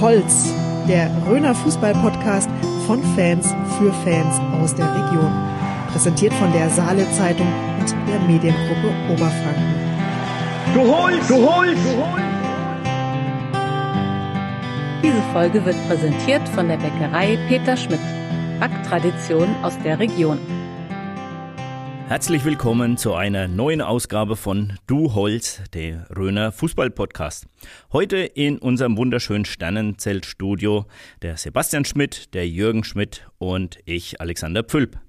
Holz, der Röner Fußball-Podcast von Fans für Fans aus der Region. Präsentiert von der Saale Zeitung und der Mediengruppe Oberfranken. Du holst, du holst, du holst. Diese Folge wird präsentiert von der Bäckerei Peter Schmidt. Backtradition aus der Region. Herzlich willkommen zu einer neuen Ausgabe von Du Holz, der Röner Fußball-Podcast. Heute in unserem wunderschönen Sternenzeltstudio der Sebastian Schmidt, der Jürgen Schmidt und ich, Alexander Pfülp.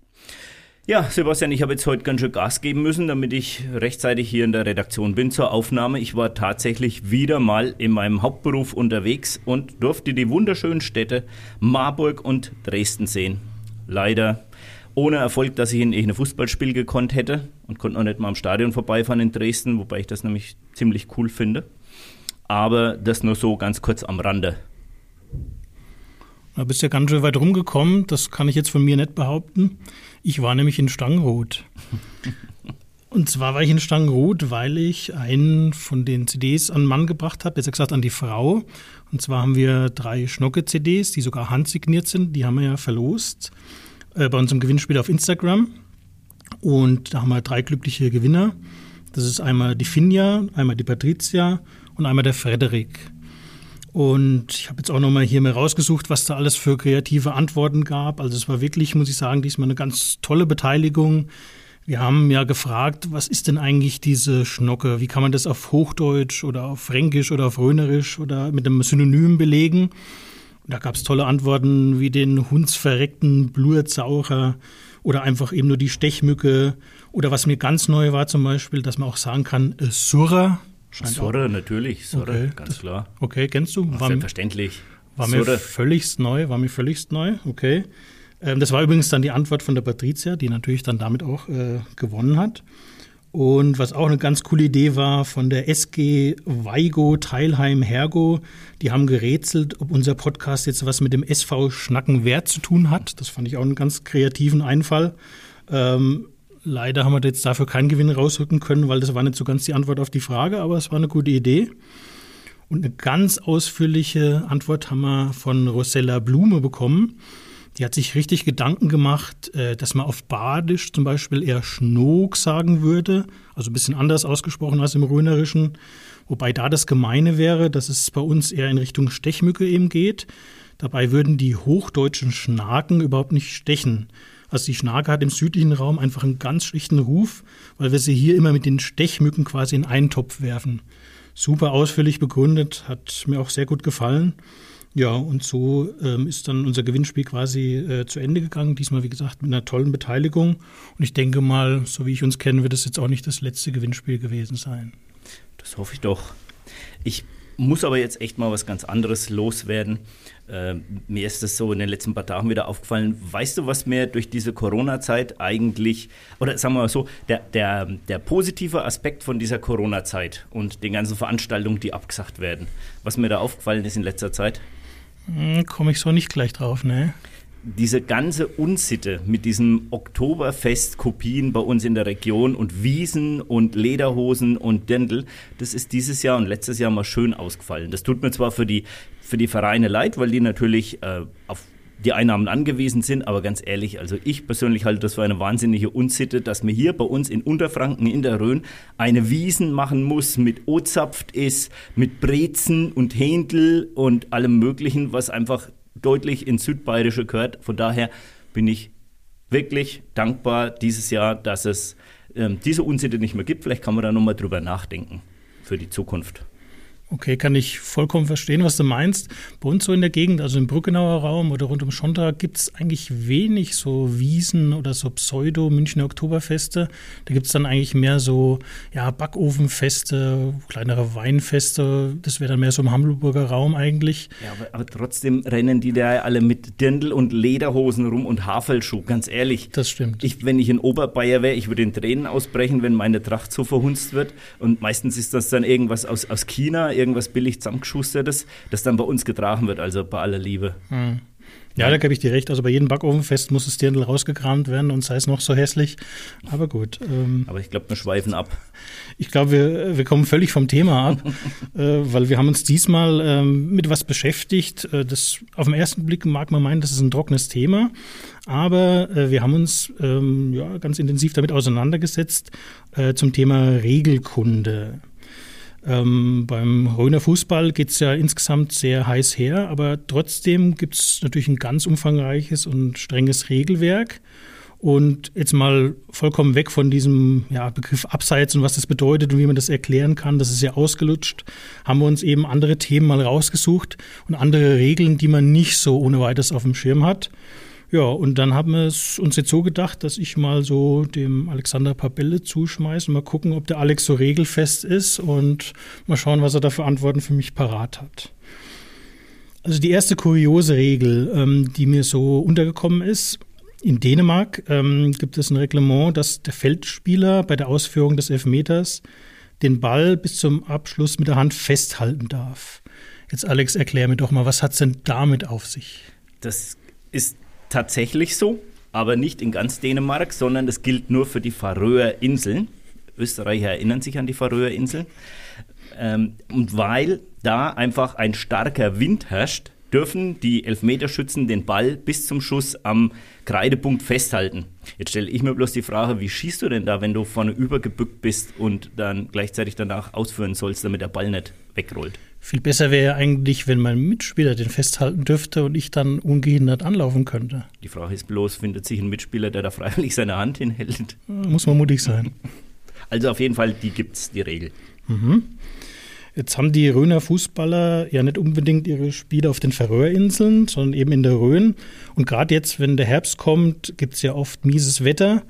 Ja, Sebastian, ich habe jetzt heute ganz schön Gas geben müssen, damit ich rechtzeitig hier in der Redaktion bin zur Aufnahme. Ich war tatsächlich wieder mal in meinem Hauptberuf unterwegs und durfte die wunderschönen Städte Marburg und Dresden sehen. Leider ohne Erfolg, dass ich in ein Fußballspiel gekonnt hätte und konnte noch nicht mal am Stadion vorbeifahren in Dresden, wobei ich das nämlich ziemlich cool finde. Aber das nur so ganz kurz am Rande. Da bist du ja ganz schön weit rumgekommen, das kann ich jetzt von mir nicht behaupten. Ich war nämlich in Stangenroth. Und zwar war ich in Stangenroth, weil ich einen von den CDs an den Mann gebracht habe, besser gesagt an die Frau. Und zwar haben wir drei Schnocke-CDs, die sogar handsigniert sind, die haben wir ja verlost äh, bei unserem Gewinnspiel auf Instagram. Und da haben wir drei glückliche Gewinner. Das ist einmal die Finja, einmal die Patricia und einmal der Frederik. Und ich habe jetzt auch nochmal hier mal rausgesucht, was da alles für kreative Antworten gab. Also es war wirklich, muss ich sagen, diesmal eine ganz tolle Beteiligung. Wir haben ja gefragt, was ist denn eigentlich diese Schnocke? Wie kann man das auf Hochdeutsch oder auf Fränkisch oder auf Rhönerisch oder mit einem Synonym belegen? Da gab es tolle Antworten wie den hundsverreckten Blurzaucher oder einfach eben nur die Stechmücke. Oder was mir ganz neu war zum Beispiel, dass man auch sagen kann, äh, Surra. Surra, natürlich, Surra, okay, ganz das, klar. Okay, kennst du? War, Selbstverständlich. War mir Surra. völligst neu, war mir völligst neu, okay. Ähm, das war übrigens dann die Antwort von der Patricia, die natürlich dann damit auch äh, gewonnen hat. Und was auch eine ganz coole Idee war von der SG Weigo Teilheim Hergo, die haben gerätselt, ob unser Podcast jetzt was mit dem SV Schnacken Wert zu tun hat. Das fand ich auch einen ganz kreativen Einfall. Ähm, leider haben wir jetzt dafür keinen Gewinn rausrücken können, weil das war nicht so ganz die Antwort auf die Frage, aber es war eine gute Idee. Und eine ganz ausführliche Antwort haben wir von Rosella Blume bekommen. Die hat sich richtig Gedanken gemacht, äh, dass man auf Badisch zum Beispiel eher Schnook sagen würde, also ein bisschen anders ausgesprochen als im Rönerischen. Wobei da das Gemeine wäre, dass es bei uns eher in Richtung Stechmücke eben geht. Dabei würden die hochdeutschen Schnaken überhaupt nicht stechen. Also die Schnake hat im südlichen Raum einfach einen ganz schlichten Ruf, weil wir sie hier immer mit den Stechmücken quasi in einen Topf werfen. Super ausführlich begründet, hat mir auch sehr gut gefallen. Ja, und so ähm, ist dann unser Gewinnspiel quasi äh, zu Ende gegangen. Diesmal, wie gesagt, mit einer tollen Beteiligung. Und ich denke mal, so wie ich uns kenne, wird es jetzt auch nicht das letzte Gewinnspiel gewesen sein. Das hoffe ich doch. Ich muss aber jetzt echt mal was ganz anderes loswerden. Äh, mir ist das so in den letzten paar Tagen wieder aufgefallen. Weißt du, was mir durch diese Corona-Zeit eigentlich, oder sagen wir mal so, der, der, der positive Aspekt von dieser Corona-Zeit und den ganzen Veranstaltungen, die abgesagt werden, was mir da aufgefallen ist in letzter Zeit? Hm, Komme ich so nicht gleich drauf, ne? Diese ganze Unsitte mit diesen Oktoberfest-Kopien bei uns in der Region und Wiesen und Lederhosen und Dirndl, das ist dieses Jahr und letztes Jahr mal schön ausgefallen. Das tut mir zwar für die, für die Vereine leid, weil die natürlich äh, auf die Einnahmen angewiesen sind. Aber ganz ehrlich, also ich persönlich halte das für eine wahnsinnige Unsitte, dass man hier bei uns in Unterfranken in der Rhön eine Wiesen machen muss mit Ozapft ist, mit Brezen und Händel und allem Möglichen, was einfach deutlich ins Südbayerische gehört. Von daher bin ich wirklich dankbar dieses Jahr, dass es ähm, diese Unsitte nicht mehr gibt. Vielleicht kann man da nochmal drüber nachdenken für die Zukunft. Okay, kann ich vollkommen verstehen, was du meinst. Bei uns so in der Gegend, also im Brückenauer Raum oder rund um Schontra, gibt es eigentlich wenig so Wiesen oder so Pseudo-Münchner Oktoberfeste. Da gibt es dann eigentlich mehr so ja, Backofenfeste, kleinere Weinfeste. Das wäre dann mehr so im Hamburger Raum eigentlich. Ja, aber, aber, trotzdem rennen die da alle mit Dirndl und Lederhosen rum und Havelschuh, ganz ehrlich. Das stimmt. Ich, wenn ich in Oberbayer wäre, ich würde in Tränen ausbrechen, wenn meine Tracht so verhunzt wird. Und meistens ist das dann irgendwas aus, aus China irgendwas billig zusammengeschustertes, das dann bei uns getragen wird, also bei aller Liebe. Hm. Ja, da gebe ich dir recht. Also bei jedem Backofenfest muss das Dirndl rausgekramt werden und sei es noch so hässlich. Aber gut. Ähm, Aber ich glaube, wir schweifen ab. Ich glaube, wir, wir kommen völlig vom Thema ab, äh, weil wir haben uns diesmal ähm, mit was beschäftigt. Äh, das auf den ersten Blick mag man meinen, das ist ein trockenes Thema. Aber äh, wir haben uns ähm, ja, ganz intensiv damit auseinandergesetzt äh, zum Thema Regelkunde. Ähm, beim Röner Fußball geht es ja insgesamt sehr heiß her, aber trotzdem gibt es natürlich ein ganz umfangreiches und strenges Regelwerk. Und jetzt mal vollkommen weg von diesem ja, Begriff Abseits und was das bedeutet und wie man das erklären kann, das ist ja ausgelutscht, haben wir uns eben andere Themen mal rausgesucht und andere Regeln, die man nicht so ohne weiteres auf dem Schirm hat. Ja, und dann haben wir es uns jetzt so gedacht, dass ich mal so dem Alexander paar Bälle zuschmeiße, mal gucken, ob der Alex so regelfest ist und mal schauen, was er da für Antworten für mich parat hat. Also die erste kuriose Regel, ähm, die mir so untergekommen ist, in Dänemark ähm, gibt es ein Reglement, dass der Feldspieler bei der Ausführung des Elfmeters den Ball bis zum Abschluss mit der Hand festhalten darf. Jetzt Alex, erklär mir doch mal, was hat es denn damit auf sich? Das ist tatsächlich so, aber nicht in ganz Dänemark, sondern das gilt nur für die Färöer Inseln. Österreicher erinnern sich an die Färöer Inseln. Ähm, und weil da einfach ein starker Wind herrscht, dürfen die Elfmeterschützen den Ball bis zum Schuss am Kreidepunkt festhalten. Jetzt stelle ich mir bloß die Frage, wie schießt du denn da, wenn du vorne übergebückt bist und dann gleichzeitig danach ausführen sollst, damit der Ball nicht wegrollt? Viel besser wäre ja eigentlich, wenn mein Mitspieler den festhalten dürfte und ich dann ungehindert anlaufen könnte. Die Frage ist bloß, findet sich ein Mitspieler, der da freiwillig seine Hand hinhält? Muss man mutig sein. Also auf jeden Fall, die gibt es, die Regel. Mhm. Jetzt haben die Röner Fußballer ja nicht unbedingt ihre Spiele auf den Färöerinseln, sondern eben in der Rhön. Und gerade jetzt, wenn der Herbst kommt, gibt es ja oft mieses Wetter.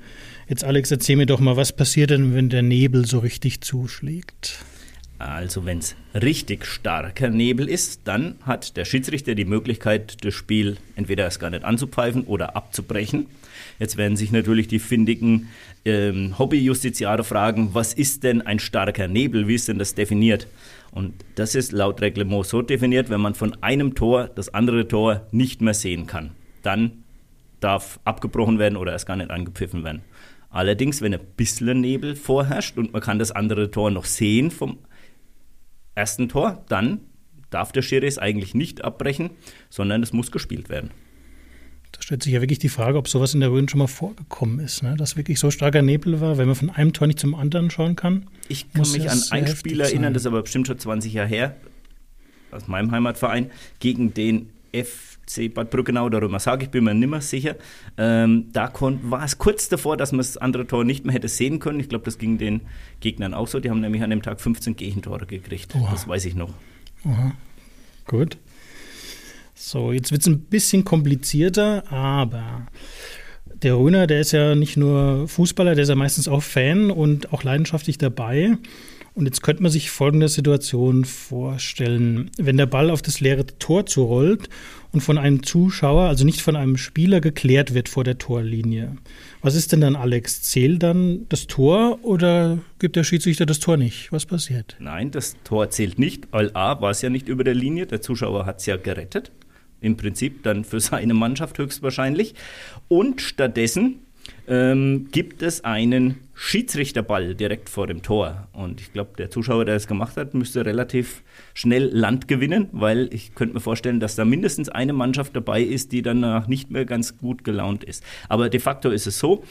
Jetzt, Alex, erzähl mir doch mal, was passiert denn, wenn der Nebel so richtig zuschlägt? Also wenn es richtig starker Nebel ist, dann hat der Schiedsrichter die Möglichkeit, das Spiel entweder erst gar nicht anzupfeifen oder abzubrechen. Jetzt werden sich natürlich die findigen ähm, Hobbyjustiziare fragen, was ist denn ein starker Nebel? Wie ist denn das definiert? Und das ist laut Reglement so definiert, wenn man von einem Tor das andere Tor nicht mehr sehen kann. Dann darf abgebrochen werden oder erst gar nicht angepfiffen werden. Allerdings, wenn ein bisschen Nebel vorherrscht und man kann das andere Tor noch sehen vom ersten Tor, dann darf der Schiri es eigentlich nicht abbrechen, sondern es muss gespielt werden. Da stellt sich ja wirklich die Frage, ob sowas in der Rhön schon mal vorgekommen ist, ne? dass wirklich so starker Nebel war, wenn man von einem Tor nicht zum anderen schauen kann. Ich kann mich an ein Spiel erinnern, das ist aber bestimmt schon 20 Jahre her, aus meinem Heimatverein, gegen den FC Bad Brückenau darüber sage ich, bin mir nicht mehr sicher. Ähm, da war es kurz davor, dass man das andere Tor nicht mehr hätte sehen können. Ich glaube, das ging den Gegnern auch so. Die haben nämlich an dem Tag 15 Gegentore gekriegt. Oha. Das weiß ich noch. Oha. Gut. So, jetzt wird es ein bisschen komplizierter, aber der Röner, der ist ja nicht nur Fußballer, der ist ja meistens auch Fan und auch leidenschaftlich dabei. Und jetzt könnte man sich folgende Situation vorstellen. Wenn der Ball auf das leere Tor zurollt und von einem Zuschauer, also nicht von einem Spieler, geklärt wird vor der Torlinie. Was ist denn dann, Alex? Zählt dann das Tor oder gibt der Schiedsrichter das Tor nicht? Was passiert? Nein, das Tor zählt nicht, weil A war es ja nicht über der Linie, der Zuschauer hat es ja gerettet im Prinzip dann für seine Mannschaft höchstwahrscheinlich. Und stattdessen ähm, gibt es einen Schiedsrichterball direkt vor dem Tor. Und ich glaube, der Zuschauer, der es gemacht hat, müsste relativ schnell Land gewinnen, weil ich könnte mir vorstellen, dass da mindestens eine Mannschaft dabei ist, die danach nicht mehr ganz gut gelaunt ist. Aber de facto ist es so,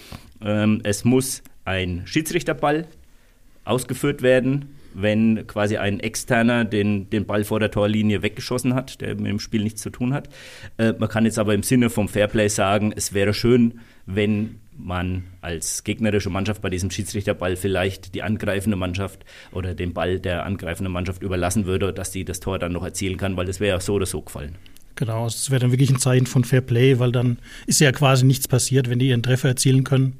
ähm, es muss ein Schiedsrichterball ausgeführt werden wenn quasi ein Externer den, den Ball vor der Torlinie weggeschossen hat, der mit dem Spiel nichts zu tun hat. Äh, man kann jetzt aber im Sinne vom Fairplay sagen, es wäre schön, wenn man als gegnerische Mannschaft bei diesem Schiedsrichterball vielleicht die angreifende Mannschaft oder den Ball der angreifenden Mannschaft überlassen würde, dass die das Tor dann noch erzielen kann, weil das wäre ja so oder so gefallen. Genau, das wäre dann wirklich ein Zeichen von Fairplay, weil dann ist ja quasi nichts passiert. Wenn die ihren Treffer erzielen können,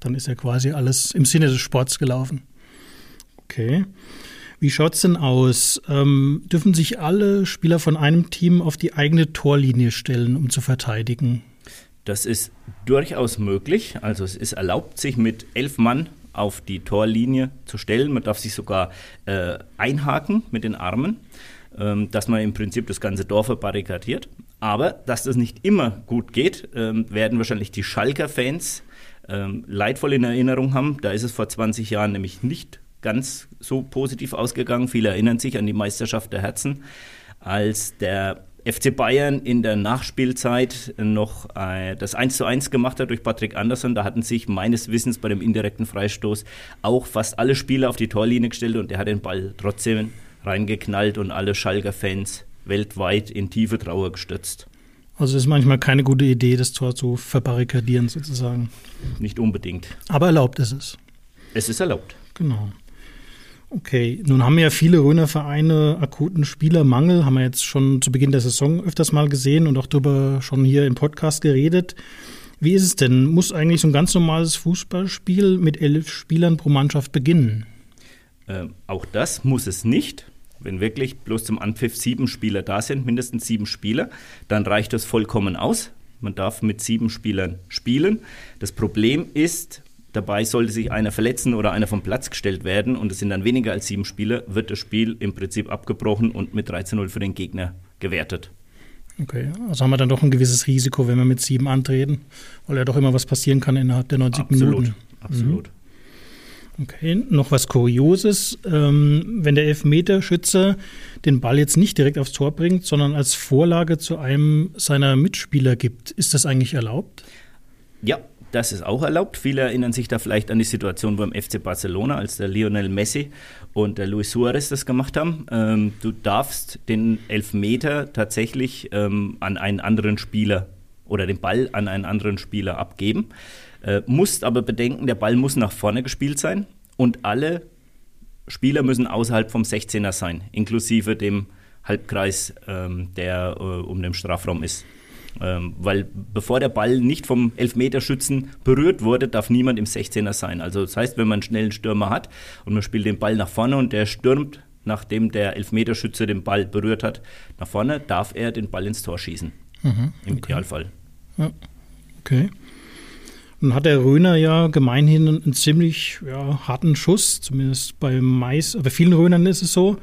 dann ist ja quasi alles im Sinne des Sports gelaufen. Okay. Wie schaut es denn aus? Ähm, dürfen sich alle Spieler von einem Team auf die eigene Torlinie stellen, um zu verteidigen? Das ist durchaus möglich. Also es ist erlaubt, sich mit elf Mann auf die Torlinie zu stellen. Man darf sich sogar äh, einhaken mit den Armen. ähm, dass man im Prinzip das ganze Dorf verbarrikadiert. Aber dass das nicht immer gut geht, ähm, werden wahrscheinlich die Schalker-Fans ähm, leidvoll in Erinnerung haben. Da ist es vor 20 Jahren nämlich nicht ganz so positiv ausgegangen. Viele erinnern sich an die Meisterschaft der Herzen, als der FC Bayern in der Nachspielzeit noch äh, das 1 zu 1 gemacht hat durch Patrick Andersson. Da hatten sich meines Wissens bei dem indirekten Freistoß auch fast alle Spieler auf die Torlinie gestellt und er hat den Ball trotzdem reingeknallt und alle Schalker Fans weltweit in tiefe Trauer gestürzt. Also ist manchmal keine gute Idee, das Tor zu verbarrikadieren sozusagen. Nicht unbedingt. Aber erlaubt ist es. Es ist erlaubt. Genau. Okay, nun haben ja viele Röner Vereine akuten Spielermangel, haben wir jetzt schon zu Beginn der Saison öfters mal gesehen und auch darüber schon hier im Podcast geredet. Wie ist es denn? Muss eigentlich so ein ganz normales Fußballspiel mit elf Spielern pro Mannschaft beginnen? Äh, auch das muss es nicht. Wenn wirklich bloß zum Anpfiff sieben Spieler da sind, mindestens sieben Spieler, dann reicht das vollkommen aus. Man darf mit sieben Spielern spielen. Das Problem ist, dabei sollte sich einer verletzen oder einer vom Platz gestellt werden und es sind dann weniger als sieben Spieler, wird das Spiel im Prinzip abgebrochen und mit 13-0 für den Gegner gewertet. Okay, also haben wir dann doch ein gewisses Risiko, wenn wir mit sieben antreten, weil ja doch immer was passieren kann innerhalb der 90 absolut, Minuten. Absolut. Mhm. Okay, noch was Kurioses. Ähm, wenn der Elfmeterschütze den Ball jetzt nicht direkt aufs Tor bringt, sondern als Vorlage zu einem seiner Mitspieler gibt, ist das eigentlich erlaubt? Ja, das ist auch erlaubt. Viele erinnern sich da vielleicht an die Situation beim FC Barcelona, als der Lionel Messi und der Luis Suarez das gemacht haben. Ähm, du darfst den Elfmeter tatsächlich ähm, an einen anderen Spieler oder den Ball an einen anderen Spieler abgeben. Äh, musst aber bedenken, der Ball muss nach vorne gespielt sein und alle Spieler müssen außerhalb vom 16er sein, inklusive dem Halbkreis, ähm, der äh, um den Strafraum ist. Ähm, weil bevor der Ball nicht vom Elfmeterschützen berührt wurde, darf niemand im 16er sein. Also das heißt, wenn man einen schnellen Stürmer hat und man spielt den Ball nach vorne und der stürmt, nachdem der Elfmeterschütze den Ball berührt hat, nach vorne, darf er den Ball ins Tor schießen. Mhm, Im okay. Idealfall. Ja. Okay. Nun hat der Röner ja gemeinhin einen ziemlich ja, harten Schuss, zumindest bei Mais, bei vielen Rönern ist es so.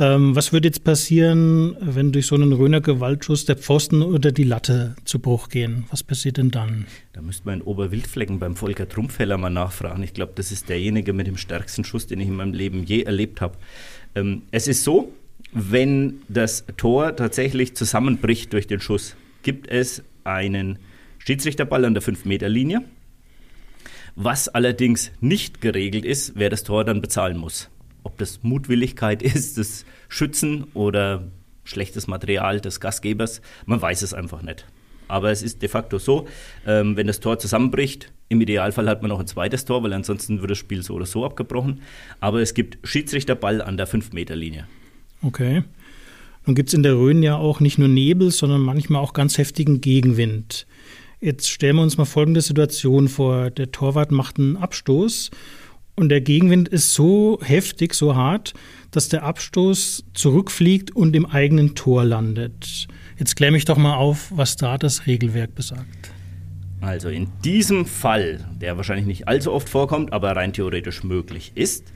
Ähm, was würde jetzt passieren, wenn durch so einen Röner Gewaltschuss der Pfosten oder die Latte zu Bruch gehen? Was passiert denn dann? Da müsste man in Oberwildflecken beim Volker Trumpfeller mal nachfragen. Ich glaube, das ist derjenige mit dem stärksten Schuss, den ich in meinem Leben je erlebt habe. Ähm, es ist so, wenn das Tor tatsächlich zusammenbricht durch den Schuss, gibt es einen Schiedsrichterball an der 5-Meter-Linie. Was allerdings nicht geregelt ist, wer das Tor dann bezahlen muss. Ob das Mutwilligkeit ist des Schützen oder schlechtes Material des Gastgebers, man weiß es einfach nicht. Aber es ist de facto so, ähm, wenn das Tor zusammenbricht, im Idealfall hat man noch ein zweites Tor, weil ansonsten wird das Spiel so oder so abgebrochen. Aber es gibt Schiedsrichterball an der 5-Meter-Linie. Okay. Nun gibt es in der Rhön ja auch nicht nur Nebel, sondern manchmal auch ganz heftigen Gegenwind. Jetzt stellen wir uns mal folgende Situation vor. Der Torwart macht einen Abstoß und der Gegenwind ist so heftig, so hart, dass der Abstoß zurückfliegt und im eigenen Tor landet. Jetzt kläre mich doch mal auf, was da das Regelwerk besagt. Also in diesem Fall, der wahrscheinlich nicht allzu oft vorkommt, aber rein theoretisch möglich ist,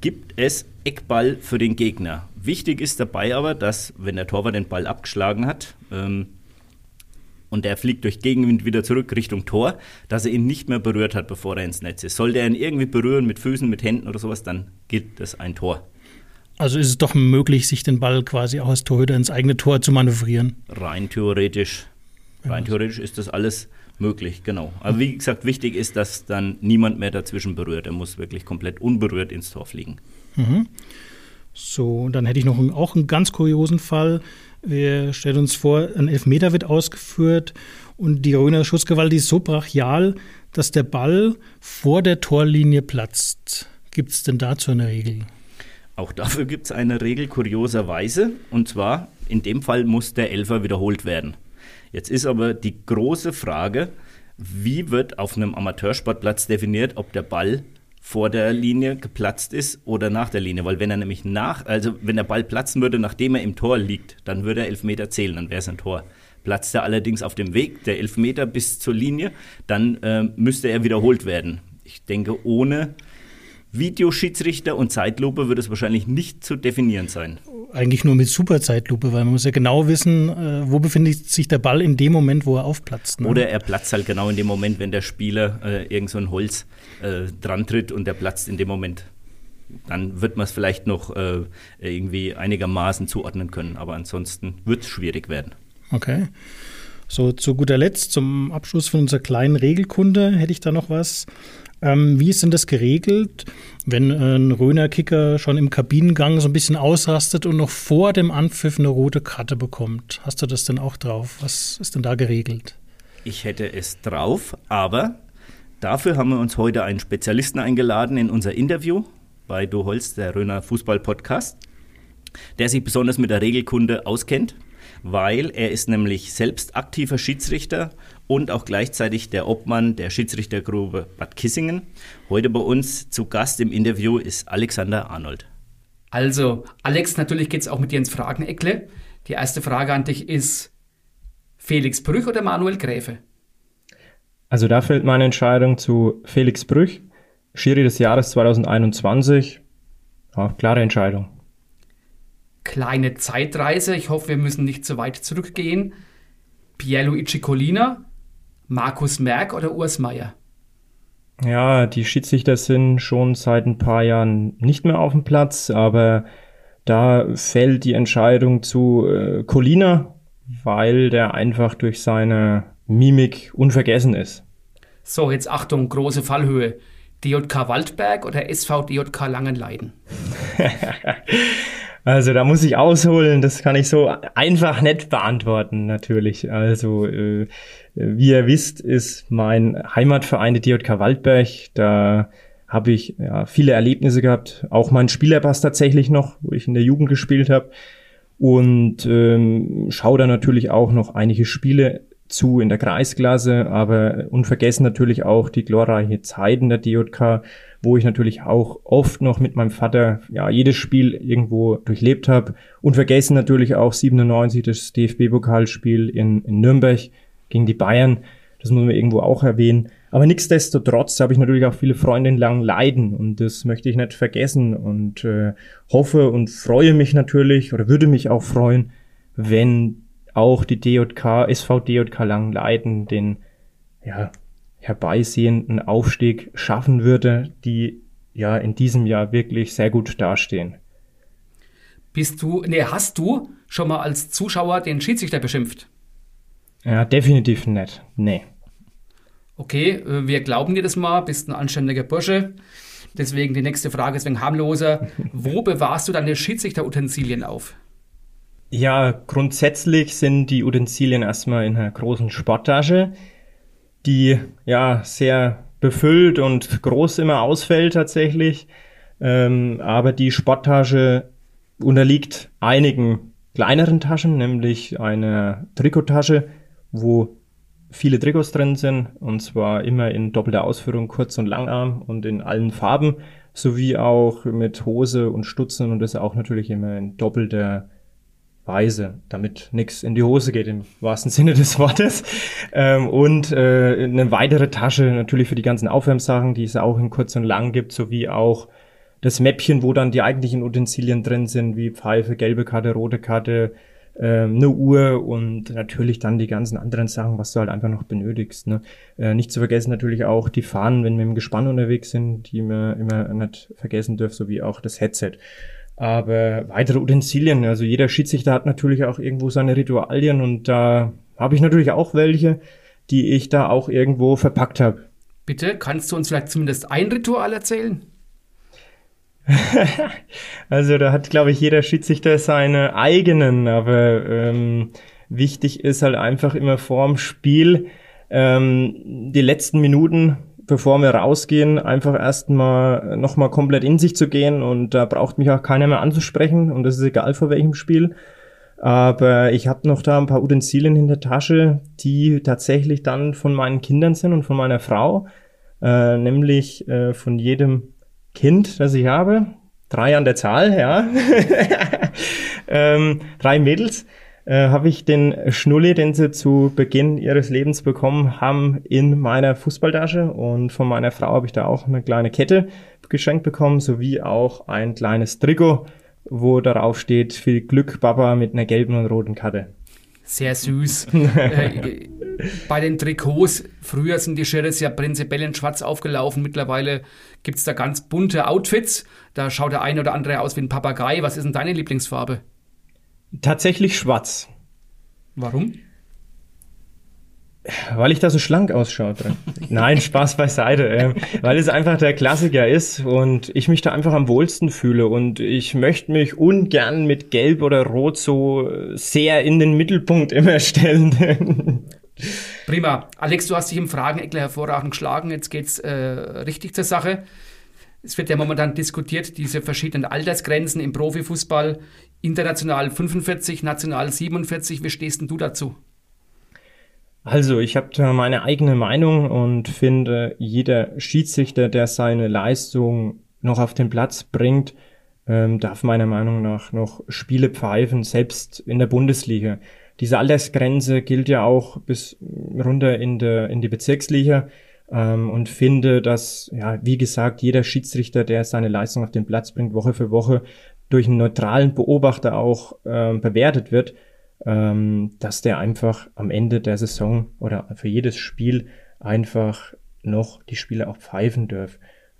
gibt es Eckball für den Gegner. Wichtig ist dabei aber, dass wenn der Torwart den Ball abgeschlagen hat, ähm, und der fliegt durch Gegenwind wieder zurück Richtung Tor, dass er ihn nicht mehr berührt hat, bevor er ins Netz ist. Sollte er ihn irgendwie berühren mit Füßen, mit Händen oder sowas, dann gilt das ein Tor. Also ist es doch möglich, sich den Ball quasi auch als Torhüter ins eigene Tor zu manövrieren? Rein theoretisch. Rein theoretisch ist das alles möglich, genau. Aber wie gesagt, wichtig ist, dass dann niemand mehr dazwischen berührt. Er muss wirklich komplett unberührt ins Tor fliegen. Mhm. So, dann hätte ich noch einen, auch einen ganz kuriosen Fall. Wir stellen uns vor, ein Elfmeter wird ausgeführt und die Röner Schussgewalt ist so brachial, dass der Ball vor der Torlinie platzt. Gibt es denn dazu eine Regel? Auch dafür gibt es eine Regel, kurioserweise. Und zwar, in dem Fall muss der Elfer wiederholt werden. Jetzt ist aber die große Frage, wie wird auf einem Amateursportplatz definiert, ob der Ball vor der Linie geplatzt ist oder nach der Linie. Weil wenn er nämlich nach, also wenn der Ball platzen würde, nachdem er im Tor liegt, dann würde er Elfmeter zählen, dann wäre es ein Tor. Platzt er allerdings auf dem Weg der Elfmeter bis zur Linie, dann äh, müsste er wiederholt werden. Ich denke, ohne Videoschiedsrichter und Zeitlupe würde es wahrscheinlich nicht zu definieren sein. Eigentlich nur mit Superzeitlupe, weil man muss ja genau wissen, äh, wo befindet sich der Ball in dem Moment, wo er aufplatzt. Ne? Oder er platzt halt genau in dem Moment, wenn der Spieler äh, irgend so ein Holz äh, dran tritt und der platzt in dem Moment. Dann wird man es vielleicht noch äh, irgendwie einigermaßen zuordnen können, aber ansonsten wird es schwierig werden. Okay. So, zu guter Letzt, zum Abschluss von unserer kleinen Regelkunde, hätte ich da noch was. Ähm, wie ist denn das geregelt, wenn äh, ein Röner-Kicker schon im Kabinengang so ein bisschen ausrastet und noch vor dem Anpfiff eine rote Karte bekommt? Hast du das denn auch drauf? Was ist denn da geregelt? Ich hätte es drauf, aber dafür haben wir uns heute einen Spezialisten eingeladen in unser Interview bei Du Holz, der Röner Fußball-Podcast, der sich besonders mit der Regelkunde auskennt weil er ist nämlich selbst aktiver Schiedsrichter und auch gleichzeitig der Obmann der Schiedsrichtergruppe Bad Kissingen. Heute bei uns zu Gast im Interview ist Alexander Arnold. Also, Alex, natürlich geht es auch mit dir ins Frageneckle. Die erste Frage an dich ist: Felix Brüch oder Manuel Gräfe? Also, da fällt meine Entscheidung zu Felix Brüch, Schiri des Jahres 2021. Ja, klare Entscheidung kleine Zeitreise. Ich hoffe, wir müssen nicht zu weit zurückgehen. Pierluigi Colina, Markus Merck oder Urs Meier? Ja, die Schiedsrichter sind schon seit ein paar Jahren nicht mehr auf dem Platz, aber da fällt die Entscheidung zu äh, Colina, weil der einfach durch seine Mimik unvergessen ist. So, jetzt Achtung, große Fallhöhe. DJK Waldberg oder SV DJK Langenleiden? Also da muss ich ausholen, das kann ich so einfach nicht beantworten, natürlich. Also äh, wie ihr wisst, ist mein Heimatverein die DJK Waldberg. Da habe ich ja, viele Erlebnisse gehabt, auch mein Spielerpass tatsächlich noch, wo ich in der Jugend gespielt habe. Und ähm, schaue da natürlich auch noch einige Spiele zu in der Kreisklasse, aber unvergessen natürlich auch die glorreiche Zeiten der DJK, wo ich natürlich auch oft noch mit meinem Vater ja jedes Spiel irgendwo durchlebt habe. Und vergessen natürlich auch 97 das DFB-Pokalspiel in, in Nürnberg gegen die Bayern. Das muss man irgendwo auch erwähnen. Aber nichtsdestotrotz habe ich natürlich auch viele Freunde in Langleiden und das möchte ich nicht vergessen und äh, hoffe und freue mich natürlich oder würde mich auch freuen, wenn auch die DJK, SV DJK Langleiden den ja, herbeisehenden Aufstieg schaffen würde, die ja in diesem Jahr wirklich sehr gut dastehen. Bist du, nee, hast du schon mal als Zuschauer den Schiedsrichter beschimpft? Ja, definitiv nicht. Nee. Okay, äh, wir glauben dir das mal, bist ein anständiger Bursche. Deswegen die nächste Frage ist wegen harmloser. Wo bewahrst du deine Schiedsrichterutensilien auf? Ja, grundsätzlich sind die Utensilien erstmal in einer großen Sporttasche die ja sehr befüllt und groß immer ausfällt tatsächlich. Ähm, aber die Sporttasche unterliegt einigen kleineren Taschen, nämlich eine Trikottasche, wo viele Trikots drin sind, und zwar immer in doppelter Ausführung, Kurz- und Langarm und in allen Farben, sowie auch mit Hose und Stutzen und das auch natürlich immer in doppelter Weise, damit nichts in die Hose geht im wahrsten Sinne des Wortes. Ähm, und äh, eine weitere Tasche natürlich für die ganzen Aufwärmsachen, die es auch in kurz und lang gibt, sowie auch das Mäppchen, wo dann die eigentlichen Utensilien drin sind, wie Pfeife, gelbe Karte, rote Karte, ähm, eine Uhr und natürlich dann die ganzen anderen Sachen, was du halt einfach noch benötigst. Ne? Äh, nicht zu vergessen natürlich auch die Fahnen, wenn wir im Gespann unterwegs sind, die wir immer nicht vergessen dürfen, sowie auch das Headset. Aber weitere Utensilien, also jeder Schiedsrichter hat natürlich auch irgendwo seine Ritualien und da habe ich natürlich auch welche, die ich da auch irgendwo verpackt habe. Bitte, kannst du uns vielleicht zumindest ein Ritual erzählen? also da hat, glaube ich, jeder Schiedsrichter seine eigenen, aber ähm, wichtig ist halt einfach immer vorm Spiel ähm, die letzten Minuten bevor wir rausgehen, einfach erstmal nochmal komplett in sich zu gehen und da braucht mich auch keiner mehr anzusprechen und das ist egal vor welchem Spiel. Aber ich habe noch da ein paar Utensilien in der Tasche, die tatsächlich dann von meinen Kindern sind und von meiner Frau, äh, nämlich äh, von jedem Kind, das ich habe, drei an der Zahl, ja, ähm, drei Mädels äh, habe ich den Schnulli, den sie zu Beginn ihres Lebens bekommen haben, in meiner Fußballtasche. Und von meiner Frau habe ich da auch eine kleine Kette geschenkt bekommen, sowie auch ein kleines Trikot, wo darauf steht, viel Glück, Baba, mit einer gelben und roten Karte. Sehr süß. äh, bei den Trikots, früher sind die Sheriffs ja prinzipiell in schwarz aufgelaufen. Mittlerweile gibt es da ganz bunte Outfits. Da schaut der eine oder andere aus wie ein Papagei. Was ist denn deine Lieblingsfarbe? Tatsächlich schwarz. Warum? Weil ich da so schlank ausschaue drin. Nein, Spaß beiseite. Ähm, weil es einfach der Klassiker ist und ich mich da einfach am wohlsten fühle und ich möchte mich ungern mit Gelb oder Rot so sehr in den Mittelpunkt immer stellen. Prima. Alex, du hast dich im Frageneckler hervorragend geschlagen. Jetzt geht's äh, richtig zur Sache. Es wird ja momentan diskutiert, diese verschiedenen Altersgrenzen im Profifußball. International 45, national 47. Wie stehst denn du dazu? Also, ich habe da meine eigene Meinung und finde, jeder Schiedsrichter, der seine Leistung noch auf den Platz bringt, ähm, darf meiner Meinung nach noch Spiele pfeifen, selbst in der Bundesliga. Diese Altersgrenze gilt ja auch bis runter in, der, in die Bezirksliga ähm, und finde, dass, ja, wie gesagt, jeder Schiedsrichter, der seine Leistung auf den Platz bringt, Woche für Woche, durch einen neutralen Beobachter auch ähm, bewertet wird ähm, dass der einfach am Ende der Saison oder für jedes Spiel einfach noch die Spiele auch pfeifen darf.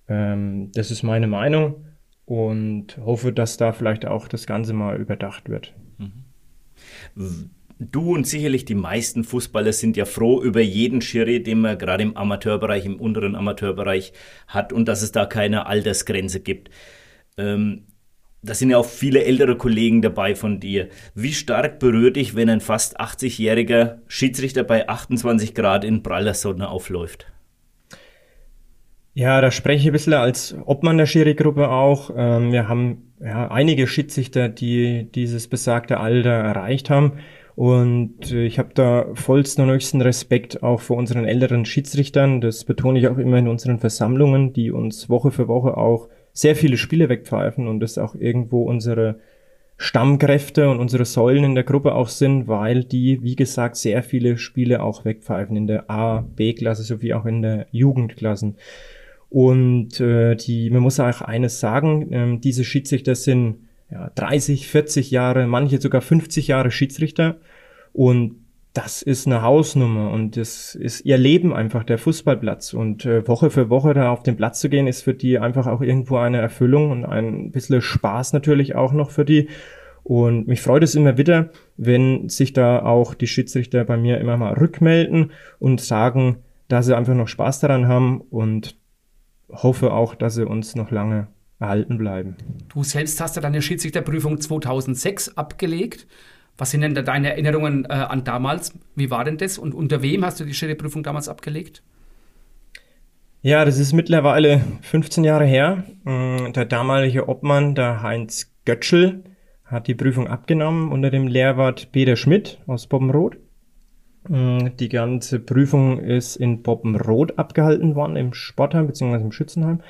Ähm, das ist meine Meinung und hoffe, dass da vielleicht auch das Ganze mal überdacht wird. Mhm. Du und sicherlich die meisten Fußballer sind ja froh über jeden Schiri, den man gerade im Amateurbereich, im unteren Amateurbereich hat und dass es da keine Altersgrenze gibt. Ähm, da sind ja auch viele ältere Kollegen dabei von dir. Wie stark berührt dich, wenn ein fast 80-jähriger Schiedsrichter bei 28 Grad in praller Sonne aufläuft? Ja, da spreche ich ein bisschen als Obmann der Schiri-Gruppe auch. Ähm, wir haben ja einige Schiedsrichter, die dieses besagte Alter erreicht haben. Und ich habe da vollsten und höchsten Respekt auch vor unseren älteren Schiedsrichtern. Das betone ich auch immer in unseren Versammlungen, die uns Woche für Woche auch sehr viele Spiele wegpfeifen und das auch irgendwo unsere Stammkräfte und unsere Säulen in der Gruppe auch sind, weil die, wie gesagt, sehr viele Spiele auch wegpfeifen in der A, B-Klasse sowie auch in der Jugendklassen. Und äh, die, man muss auch eines sagen, ähm, diese Schiedsrichter sind ja, 30, 40 Jahre, manche sogar 50 Jahre Schiedsrichter und das ist eine Hausnummer und das ist ihr Leben einfach, der Fußballplatz. Und äh, Woche für Woche da auf den Platz zu gehen, ist für die einfach auch irgendwo eine Erfüllung und ein bisschen Spaß natürlich auch noch für die. Und mich freut es immer wieder, wenn sich da auch die Schiedsrichter bei mir immer mal rückmelden und sagen, dass sie einfach noch Spaß daran haben und hoffe auch, dass sie uns noch lange erhalten bleiben. Du selbst hast ja deine Schiedsrichterprüfung 2006 abgelegt. Was sind denn deine Erinnerungen äh, an damals? Wie war denn das? Und unter wem hast du die Schiri-Prüfung damals abgelegt? Ja, das ist mittlerweile 15 Jahre her. Mm, der damalige Obmann, der Heinz Götschel, hat die Prüfung abgenommen unter dem Lehrwart Peter Schmidt aus Boppenroth. Mm, die ganze Prüfung ist in Boppenroth abgehalten worden, im Sportheim bzw. im Schützenheim.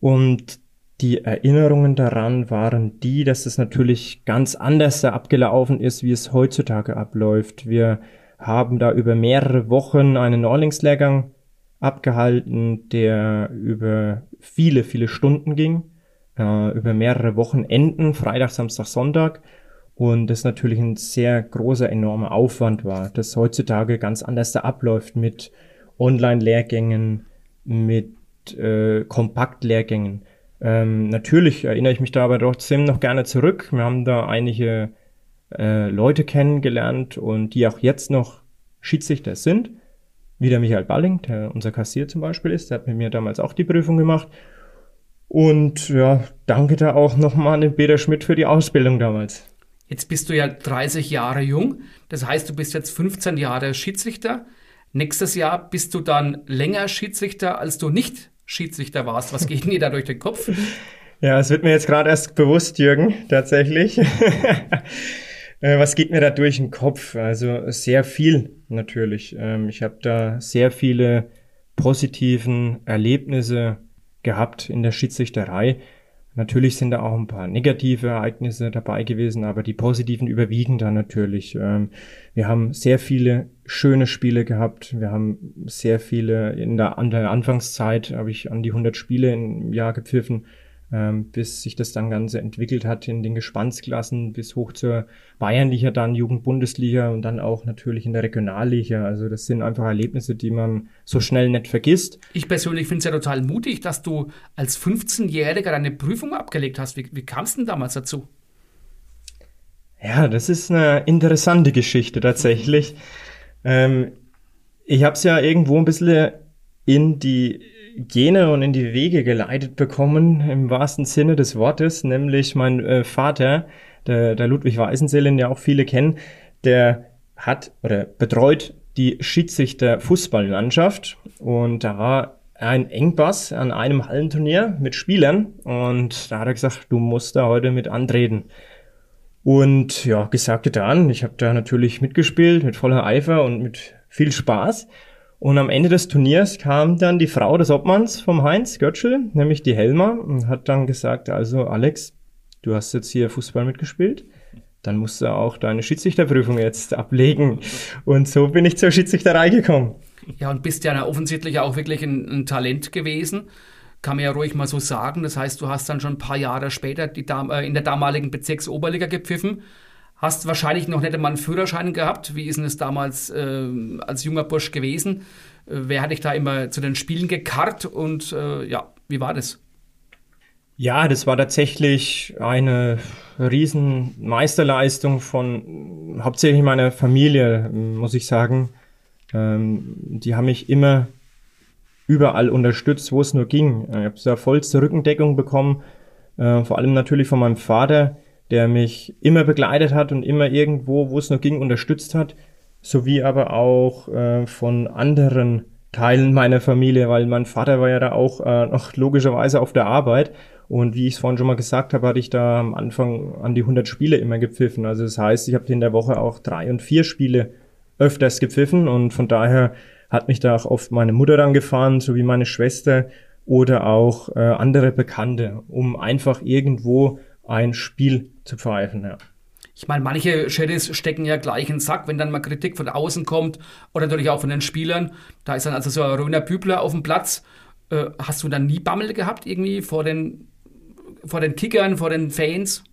Und die Erinnerungen daran waren die, dass es natürlich ganz anders da abgelaufen ist, wie es heutzutage abläuft. Wir haben da über mehrere Wochen einen Norlingslehrgang abgehalten, der über viele, viele Stunden ging, äh, über mehrere Wochenenden, Freitag, Samstag, Sonntag. Und das natürlich ein sehr großer, enormer Aufwand war, das heutzutage ganz anders da abläuft mit Online-Lehrgängen, mit äh, Kompakt-Lehrgängen. Ähm, natürlich erinnere ich mich da aber trotzdem noch gerne zurück. Wir haben da einige äh, Leute kennengelernt und die auch jetzt noch Schiedsrichter sind. Wie der Michael Balling, der unser Kassier zum Beispiel ist, der hat mit mir damals auch die Prüfung gemacht. Und ja, danke da auch nochmal an den Peter Schmidt für die Ausbildung damals. Jetzt bist du ja 30 Jahre jung, das heißt, du bist jetzt 15 Jahre Schiedsrichter. Nächstes Jahr bist du dann länger Schiedsrichter, als du nicht Schiedsrichter warst. Was geht dir da durch den Kopf? Ja, es wird mir jetzt gerade erst bewusst, Jürgen, tatsächlich. Äh, was geht mir da durch den Kopf? Also sehr viel natürlich. Ähm, ich habe da sehr viele positiven Erlebnisse gehabt in der Schiedsrichterei. Natürlich sind da auch ein paar negative Ereignisse dabei gewesen, aber die positiven überwiegen da natürlich. Ähm, wir haben sehr viele schöne Spiele gehabt. Wir haben sehr viele, in der, an der Anfangszeit habe ich an die 100 Spiele im Jahr gepfiffen. Ähm, bis sich das dann Ganze entwickelt hat in den Gespannsklassen bis hoch zur Bayernliga, dann Jugendbundesliga und dann auch natürlich in der Regionalliga. Also das sind einfach Erlebnisse, die man so schnell nicht vergisst. Ich persönlich finde es ja total mutig, dass du als 15-Jähriger deine Prüfung abgelegt hast. Wie, wie kam es denn damals dazu? Ja, das ist eine interessante Geschichte tatsächlich. Ähm, ich habe es ja irgendwo ein bisschen in die Gene und in die Wege geleitet bekommen, im wahrsten Sinne des Wortes, nämlich mein äh, Vater, der, der Ludwig Weißensee, den auch viele kennen, der hat oder betreut die Schiedsrichter Fußballlandschaft und da war ein Engpass an einem Hallenturnier mit Spielern und da hat er gesagt, du musst da heute mit antreten. Und ja, gesagt getan, ich habe da natürlich mitgespielt mit voller Eifer und mit viel Spaß. Und am Ende des Turniers kam dann die Frau des Obmanns vom Heinz Götschel, nämlich die Helma, und hat dann gesagt, also Alex, du hast jetzt hier Fußball mitgespielt, dann musst du auch deine Schiedsrichterprüfung jetzt ablegen. Und so bin ich zur Schiedsrichterei gekommen. Ja, und bist ja offensichtlich auch wirklich ein, ein Talent gewesen kann man ja ruhig mal so sagen. Das heißt, du hast dann schon ein paar Jahre später die, äh, in der damaligen Bezirksoberliga gepfiffen. Hast wahrscheinlich noch nicht einmal einen Führerschein gehabt. Wie ist denn es damals äh, als junger Bursch gewesen? Äh, wer hat dich da immer zu den Spielen gekarrt und äh, ja, wie war das? Ja, das war tatsächlich eine riesen Meisterleistung von hauptsächlich meiner Familie, muss ich sagen. Ähm, die haben mich immer überall unterstützt, wo es nur ging. Ich habe da vollste Rückendeckung bekommen, äh, vor allem natürlich von meinem Vater, der mich immer begleitet hat und immer irgendwo, wo es nur ging, unterstützt hat, sowie aber auch äh, von anderen Teilen meiner Familie, weil mein Vater war ja da auch äh, noch logischerweise auf der Arbeit und wie ich es vorhin schon mal gesagt habe, hatte ich da am Anfang an die 100 Spiele immer gepfiffen. Also das heißt, ich habe in der Woche auch drei und vier Spiele öfters gepfiffen und von daher hat mich da auch oft meine Mutter dann gefahren, sowie meine Schwester oder auch äh, andere Bekannte, um einfach irgendwo ein Spiel zu pfeifen. Ja. Ich meine, manche Sheriffs stecken ja gleich in den Sack, wenn dann mal Kritik von außen kommt oder natürlich auch von den Spielern. Da ist dann also so ein Röner Bübler auf dem Platz. Äh, hast du dann nie Bammel gehabt irgendwie vor den, vor den Kickern, vor den Fans?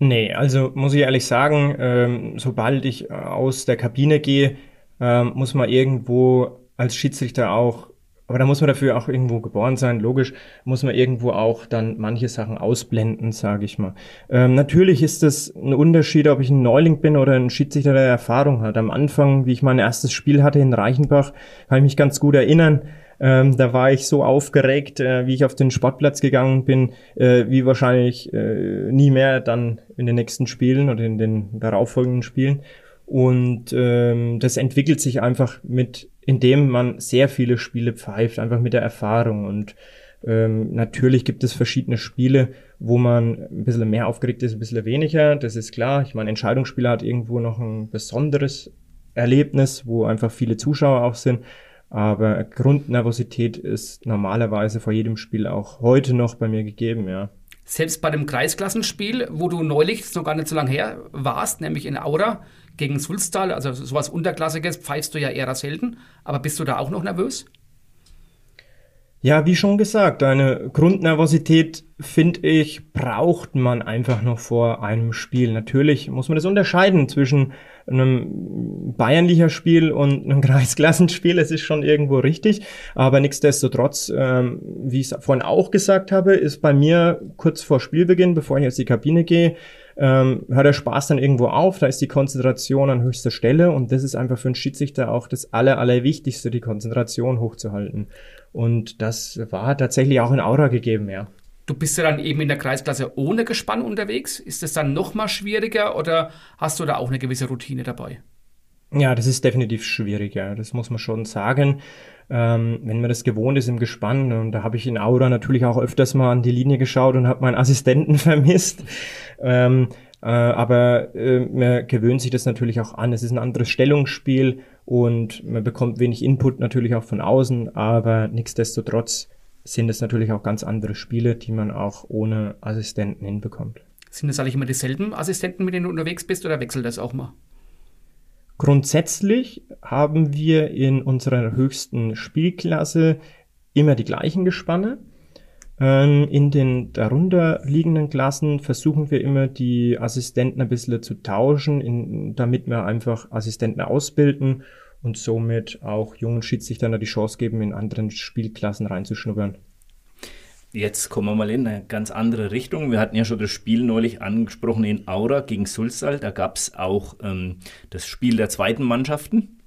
Nee, also muss ich ehrlich sagen, ähm, sobald ich aus der Kabine gehe, ähm, muss man irgendwo als Schiedsrichter auch aber da muss man dafür auch irgendwo geboren sein, logisch, muss man irgendwo auch dann manche Sachen ausblenden, sage ich mal. Ähm, natürlich ist es ein Unterschied, ob ich ein Neuling bin oder ein Schiedsrichter, der Erfahrung hat. Am Anfang, wie ich mein erstes Spiel hatte in Reichenbach, kann ich mich ganz gut erinnern. Ähm, da war ich so aufgeregt, äh, wie ich auf den Sportplatz gegangen bin, äh, wie wahrscheinlich äh, nie mehr dann in den nächsten Spielen oder in den darauffolgenden Spielen. Und ähm, das entwickelt sich einfach mit indem man sehr viele Spiele pfeift, einfach mit der Erfahrung. Und ähm, natürlich gibt es verschiedene Spiele, wo man ein bisschen mehr aufgeregt ist, ein bisschen weniger. Das ist klar. Ich meine, Entscheidungsspieler hat irgendwo noch ein besonderes Erlebnis, wo einfach viele Zuschauer auch sind. Aber Grundnervosität ist normalerweise vor jedem Spiel auch heute noch bei mir gegeben, ja. Selbst bei dem Kreisklassenspiel, wo du neulich, ist noch gar nicht so lange her, warst, nämlich in Aura, gegen Sulztal, also sowas Unterklassiges, pfeifst du ja eher selten. Aber bist du da auch noch nervös? Ja, wie schon gesagt, eine Grundnervosität, finde ich, braucht man einfach noch vor einem Spiel. Natürlich muss man das unterscheiden zwischen einem bayernlicher Spiel und einem Kreisklassenspiel. Es ist schon irgendwo richtig. Aber nichtsdestotrotz, ähm, wie ich es vorhin auch gesagt habe, ist bei mir kurz vor Spielbeginn, bevor ich aus die Kabine gehe, ähm, hört der Spaß dann irgendwo auf, da ist die Konzentration an höchster Stelle und das ist einfach für einen Schiedsrichter auch das Aller, Allerwichtigste, die Konzentration hochzuhalten. Und das war tatsächlich auch in Aura gegeben, ja. Du bist ja dann eben in der Kreisklasse ohne Gespann unterwegs. Ist das dann noch mal schwieriger oder hast du da auch eine gewisse Routine dabei? Ja, das ist definitiv schwieriger, das muss man schon sagen. Ähm, wenn man das gewohnt ist im Gespann, und da habe ich in Aura natürlich auch öfters mal an die Linie geschaut und habe meinen Assistenten vermisst. Ähm, äh, aber äh, man gewöhnt sich das natürlich auch an. Es ist ein anderes Stellungsspiel und man bekommt wenig Input natürlich auch von außen, aber nichtsdestotrotz sind es natürlich auch ganz andere Spiele, die man auch ohne Assistenten hinbekommt. Sind das eigentlich immer dieselben Assistenten, mit denen du unterwegs bist oder wechselt das auch mal? Grundsätzlich haben wir in unserer höchsten Spielklasse immer die gleichen Gespanne. Ähm, in den darunter liegenden Klassen versuchen wir immer die Assistenten ein bisschen zu tauschen, in, damit wir einfach Assistenten ausbilden und somit auch jungen Schiedsrichtern die Chance geben, in anderen Spielklassen reinzuschnuppern. Jetzt kommen wir mal in eine ganz andere Richtung. Wir hatten ja schon das Spiel neulich angesprochen in Aura gegen Sulzal. Da gab es auch ähm, das Spiel der zweiten Mannschaften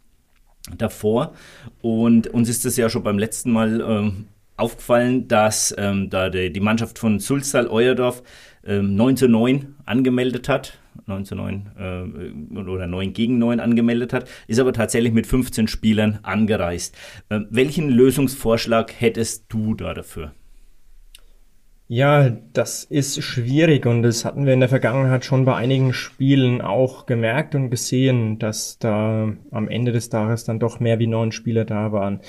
davor. Und uns ist das ja schon beim letzten Mal ähm, aufgefallen, dass ähm, da die, die, Mannschaft von Sulzal Euerdorf ähm, 9 zu 9 angemeldet hat. 9 zu 9 äh, oder 9 gegen 9 angemeldet hat, ist aber tatsächlich mit 15 Spielern angereist. Äh, welchen Lösungsvorschlag hättest du da dafür? Ja, das ist schwierig und das hatten wir in der Vergangenheit schon bei einigen Spielen auch gemerkt und gesehen, dass da am Ende des Tages dann doch mehr wie neun Spieler da waren.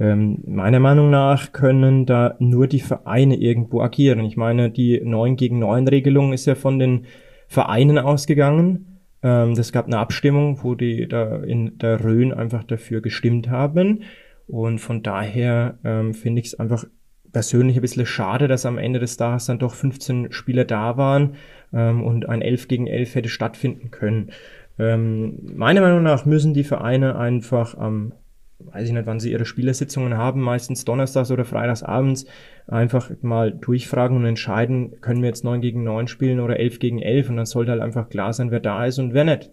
Ähm, meiner Meinung nach können da nur die Vereine irgendwo agieren. Ich meine, die neun gegen neun Regelung ist ja von den Vereinen ausgegangen. Ähm, das gab eine Abstimmung, wo die da in der Rhön einfach dafür gestimmt haben. Und von daher ähm, finde ich es einfach persönlich ein bisschen schade, dass am Ende des Tages dann doch 15 Spieler da waren ähm, und ein 11 gegen 11 hätte stattfinden können. Ähm, meiner Meinung nach müssen die Vereine einfach am, weiß ich nicht, wann sie ihre Spielersitzungen haben, meistens donnerstags oder freitags abends, einfach mal durchfragen und entscheiden, können wir jetzt 9 gegen 9 spielen oder 11 gegen 11 und dann sollte halt einfach klar sein, wer da ist und wer nicht.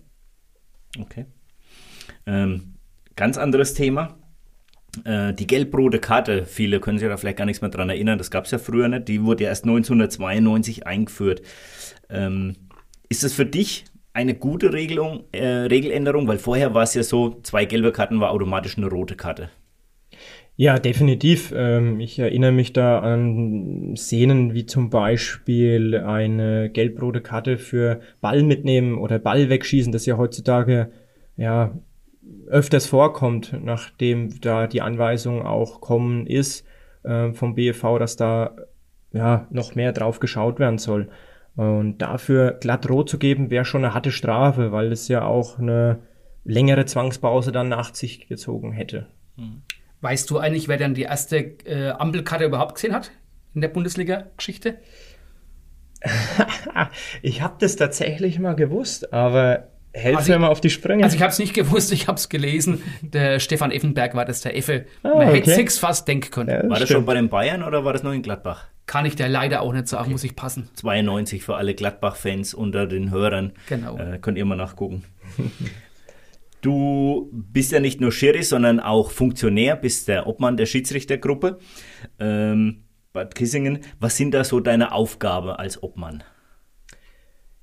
Okay. Ähm, ganz anderes Thema. Äh, die gelb-rote Karte, viele können sich da vielleicht gar nichts mehr dran erinnern, das gab es ja früher nicht, die wurde ja erst 1992 eingeführt. Ähm, ist das für dich eine gute Regelung, äh, Regeländerung? Weil vorher war es ja so, zwei gelbe Karten war automatisch eine rote Karte. Ja, definitiv. Ähm, ich erinnere mich da an Szenen wie zum Beispiel eine gelb-rote Karte für Ball mitnehmen oder Ball wegschießen, das ja heutzutage ja öfters vorkommt, nachdem da die Anweisung auch kommen ist äh, vom BFV, dass da ja noch mehr drauf geschaut werden soll. Und dafür glatt rot zu geben, wäre schon eine harte Strafe, weil es ja auch eine längere Zwangspause dann nach sich gezogen hätte. Hm. Weißt du eigentlich, wer dann die erste äh, Ampelkarte überhaupt gesehen hat in der Bundesliga-Geschichte? ich habe das tatsächlich mal gewusst, aber Helf also mir mal auf die Sprünge. Also ich habe es nicht gewusst, ich habe es gelesen. Der Stefan Effenberg war das, der Effe. Ah, Man okay. hätte sechs fast denken können. Ja, das war das schon bei den Bayern oder war das noch in Gladbach? Kann ich dir leider auch nicht sagen, okay. muss ich passen. 92 für alle Gladbach-Fans unter den Hörern. Genau. Äh, könnt ihr mal nachgucken. du bist ja nicht nur Schiri, sondern auch Funktionär, bist der Obmann der Schiedsrichtergruppe. Ähm, Bad Kissingen. Was sind da so deine Aufgaben als Obmann?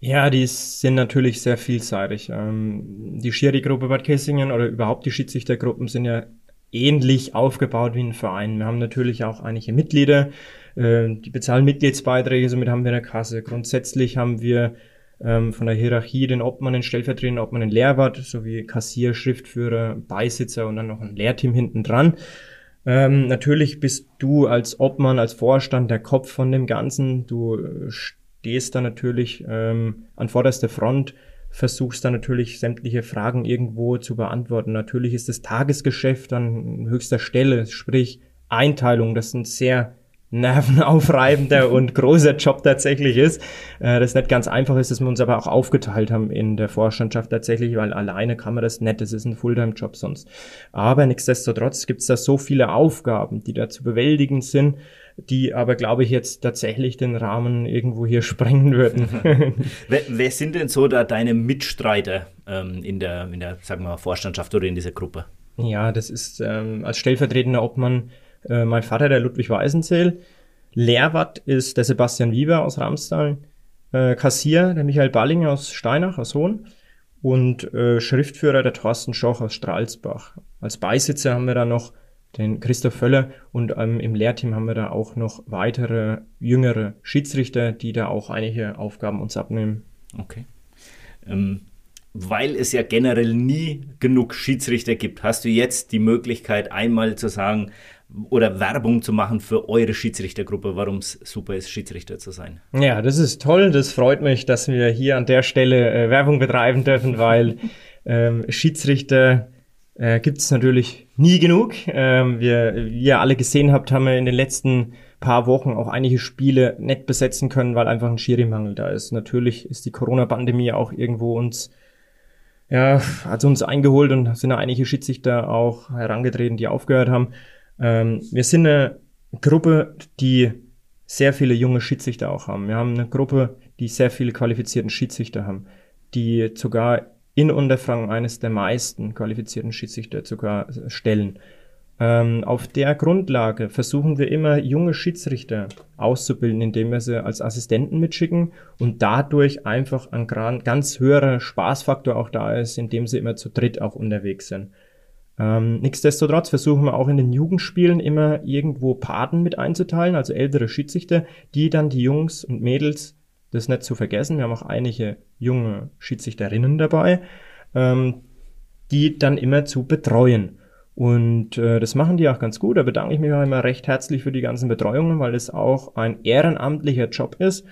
Ja, die sind natürlich sehr vielseitig. Ähm, die Schiri-Gruppe Bad Kissingen oder überhaupt die Schiedsrichtergruppen sind ja ähnlich aufgebaut wie ein Verein. Wir haben natürlich auch einige Mitglieder, äh, die bezahlen Mitgliedsbeiträge, somit haben wir eine Kasse. Grundsätzlich haben wir ähm, von der Hierarchie den Obmann, den stellvertretenden Obmann, den Lehrwart sowie Kassier, Schriftführer, Beisitzer und dann noch ein Lehrteam hinten dran. Ähm, natürlich bist du als Obmann, als Vorstand der Kopf von dem Ganzen. Du äh, stehst da natürlich ähm, an vorderster Front, versuchst da natürlich sämtliche Fragen irgendwo zu beantworten. Natürlich ist das Tagesgeschäft an höchster Stelle, sprich Einteilung, das sind sehr nervenaufreibender und großer Job tatsächlich ist. Äh, das nicht ganz einfach ist, dass wir uns aber auch aufgeteilt haben in der Vorstandschaft tatsächlich, weil alleine kann man das nicht, das ist ein Fulltime-Job sonst. Aber nichtsdestotrotz gibt es da so viele Aufgaben, die da zu bewältigen sind, die aber, glaube ich, jetzt tatsächlich den Rahmen irgendwo hier sprengen würden. wer, wer, sind denn so da deine Mitstreiter ähm, in der, in der, sagen wir mal, Vorstandschaft oder in dieser Gruppe? Ja, das ist ähm, als stellvertretender Obmann äh, mein Vater, der Ludwig Weißenzähl. Lehrwart ist der Sebastian Wieber aus Ramstal. Äh, Kassier, der Michael Ballinger aus Steinach, aus Hohn. Und äh, Schriftführer, der Thorsten Schoch aus Stralsbach. Als Beisitzer haben wir da noch den Christoph Völler und ähm, im Lehrteam haben wir da auch noch weitere jüngere Schiedsrichter, die da auch einige Aufgaben uns abnehmen. Okay. Ähm, weil es ja generell nie genug Schiedsrichter gibt, hast du jetzt die Möglichkeit, einmal zu sagen oder Werbung zu machen für eure Schiedsrichtergruppe, warum es super ist, Schiedsrichter zu sein. Ja, das ist toll. Das freut mich, dass wir hier an der Stelle äh, Werbung betreiben dürfen, weil ähm, Schiedsrichter äh, gibt es natürlich nie genug. Ähm, wir, wie ihr alle gesehen habt, haben wir in den letzten paar Wochen auch einige Spiele nicht besetzen können, weil einfach ein Schiri-Mangel da ist. Natürlich ist die Corona-Pandemie auch irgendwo uns ja, hat uns eingeholt und sind da einige Schiedsrichter auch herangetreten, die aufgehört haben. Ähm, wir sind eine Gruppe, die sehr viele junge Schiedsrichter auch haben. Wir haben eine Gruppe, die sehr viele qualifizierten Schiedsrichter haben, die sogar in Unterfranken eines der meisten qualifizierten Schiedsrichter sogar stellen. Ähm, auf der Grundlage versuchen wir immer junge Schiedsrichter auszubilden, indem wir sie als Assistenten mitschicken und dadurch einfach ein ganz höherer Spaßfaktor auch da ist, indem sie immer zu dritt auch unterwegs sind. Ähm, nichtsdestotrotz versuchen wir auch in den Jugendspielen immer irgendwo Paten mit einzuteilen, also ältere Schiedsrichter, die dann die Jungs und Mädels, das nicht zu vergessen, wir haben auch einige junge Schiedsrichterinnen dabei, ähm, die dann immer zu betreuen. Und äh, das machen die auch ganz gut. Da bedanke ich mich auch immer recht herzlich für die ganzen Betreuungen, weil es auch ein ehrenamtlicher Job ist.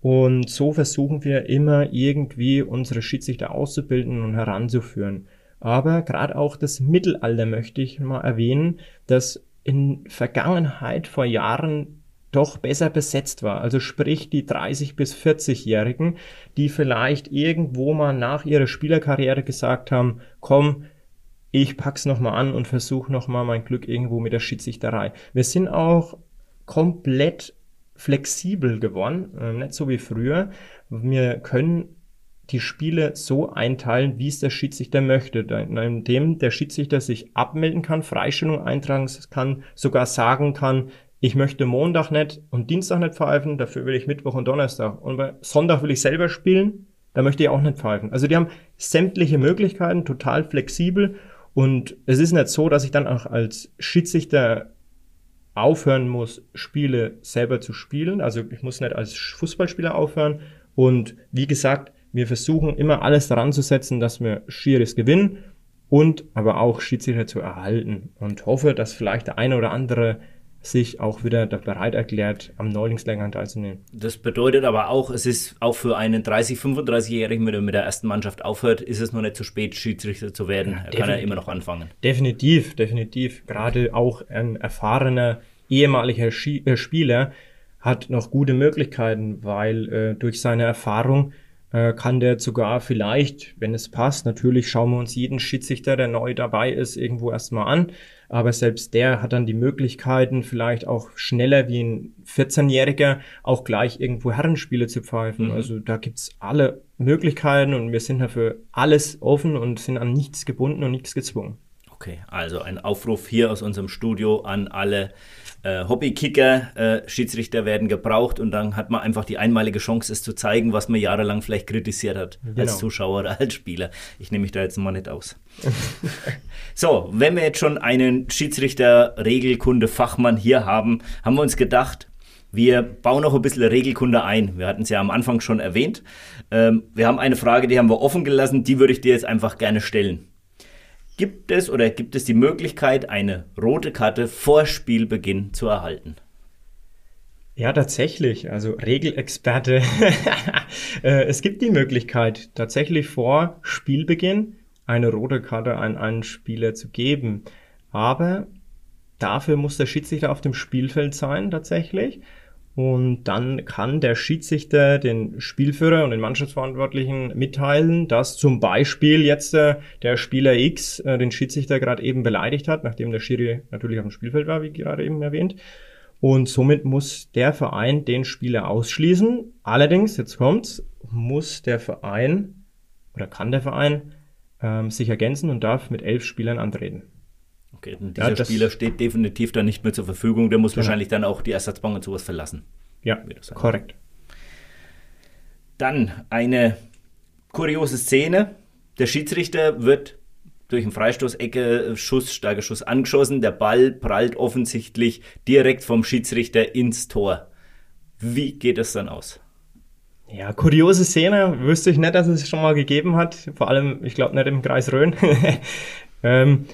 Und so versuchen wir immer irgendwie unsere Schiedsrichter auszubilden und heranzuführen. Aber gerade auch das Mittelalter möchte ich mal erwähnen, das in Vergangenheit vor Jahren doch besser besetzt war. Also sprich die 30 bis 40-Jährigen, die vielleicht irgendwo mal nach ihrer Spielerkarriere gesagt haben, komm, ich pack's nochmal an und versuche nochmal mein Glück irgendwo mit der Schiedsrichterei. Wir sind auch komplett flexibel geworden, äh, nicht so wie früher. Wir können die Spiele so einteilen, wie es der Schiedsrichter möchte, indem der Schiedsrichter sich abmelden kann, Freistellung eintragen kann, sogar sagen kann, ich möchte Montag nicht und Dienstag nicht pfeifen, dafür will ich Mittwoch und Donnerstag. Und bei Sonntag will ich selber spielen, da möchte ich auch nicht pfeifen. Also die haben sämtliche Möglichkeiten, total flexibel und es ist nicht so, dass ich dann auch als Schiedsrichter aufhören muss, Spiele selber zu spielen. Also ich muss nicht als Fußballspieler aufhören. Und wie gesagt, wir versuchen immer alles daran zu setzen, dass wir Schiris gewinnen und aber auch Schiedsrichter zu erhalten und hoffe, dass vielleicht der eine oder andere sich auch wieder bereit erklärt, am Neulingslehrgang teilzunehmen. Das bedeutet aber auch, es ist auch für einen 30-, 35-Jährigen, wenn er mit der ersten Mannschaft aufhört, ist es noch nicht zu spät, Schiedsrichter zu werden. Ja, er kann ja immer noch anfangen. Definitiv, definitiv. Gerade auch ein erfahrener ehemaliger Schie äh, Spieler hat noch gute Möglichkeiten, weil äh, durch seine Erfahrung äh, kann der sogar vielleicht, wenn es passt, natürlich schauen wir uns jeden Schiedsrichter, der neu dabei ist, irgendwo erstmal an aber selbst der hat dann die Möglichkeiten, vielleicht auch schneller wie ein 14-Jähriger auch gleich irgendwo Herrenspiele zu pfeifen. Mhm. Also da gibt's alle Möglichkeiten und wir sind dafür alles offen und sind an nichts gebunden und nichts gezwungen. Okay, also ein Aufruf hier aus unserem Studio an alle äh, Hobbykicker, äh, Schiedsrichter werden gebraucht und dann hat man einfach die einmalige Chance, es zu zeigen, was man jahrelang vielleicht kritisiert hat genau. als Zuschauer oder als Spieler. Ich nehme mich da jetzt mal nicht aus. so, wenn wir jetzt schon einen Schiedsrichter, Regelkunde, Fachmann hier haben, haben wir uns gedacht, wir bauen noch ein bisschen Regelkunde ein. Wir hatten es ja am Anfang schon erwähnt. Ähm, wir haben eine Frage, die haben wir offen gelassen, die würde ich dir jetzt einfach gerne stellen. Gibt es oder gibt es die Möglichkeit, eine rote Karte vor Spielbeginn zu erhalten? Ja, tatsächlich. Also Regelexperte. Äh, es gibt die Möglichkeit, tatsächlich vor Spielbeginn eine rote Karte an einen Spieler zu geben. Aber dafür muss der Schiedsrichter auf dem Spielfeld sein, tatsächlich. Und dann kann der Schiedsrichter den Spielführer und den Mannschaftsverantwortlichen mitteilen, dass zum Beispiel jetzt äh, der Spieler X äh, den Schiedsrichter gerade eben beleidigt hat, nachdem der Schiri natürlich auf dem Spielfeld war, wie gerade eben erwähnt. Und somit muss der Verein den Spieler ausschließen. Allerdings, jetzt kommt's, muss der Verein oder kann der Verein ähm, sich ergänzen und darf mit elf Spielern antreten. Okay, und dieser ja, Spieler steht definitiv dann nicht mehr zur Verfügung. Der muss genau. wahrscheinlich dann auch die Ersatzbank und sowas verlassen. Ja, korrekt. Dann eine kuriose Szene. Der Schiedsrichter wird durch einen Freistoßecke, Schuss, starker Schuss angeschossen. Der Ball prallt offensichtlich direkt vom Schiedsrichter ins Tor. Wie geht es dann aus? Ja, kuriose Szene. Wüsste ich nicht, dass es schon mal gegeben hat. Vor allem, ich glaube nicht im Kreis Rhön. ähm,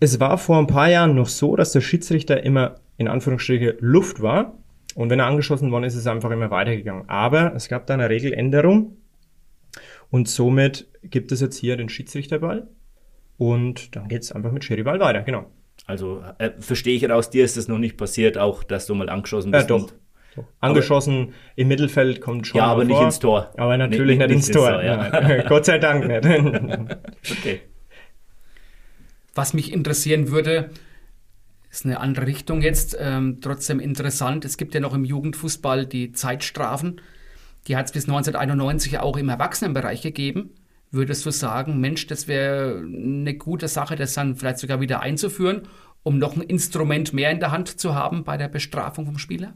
es war vor ein paar Jahren noch so, dass der Schiedsrichter immer in Anführungsstrichen Luft war. Und wenn er angeschossen worden ist, ist es einfach immer weitergegangen. Aber es gab da eine Regeländerung. Und somit gibt es jetzt hier den Schiedsrichterball. Und dann geht es einfach mit Sherryball weiter, genau. Also äh, verstehe ich raus, dir ist es noch nicht passiert, auch dass du mal angeschossen bist. Ja, doch. Angeschossen aber, im Mittelfeld kommt schon. Ja, aber nicht ins Tor. Aber natürlich nicht, nicht, nicht ins Tor. Tor ja. Gott sei Dank nicht. okay. Was mich interessieren würde, ist eine andere Richtung jetzt, ähm, trotzdem interessant. Es gibt ja noch im Jugendfußball die Zeitstrafen. Die hat es bis 1991 auch im Erwachsenenbereich gegeben. Würdest du sagen, Mensch, das wäre eine gute Sache, das dann vielleicht sogar wieder einzuführen, um noch ein Instrument mehr in der Hand zu haben bei der Bestrafung vom Spieler?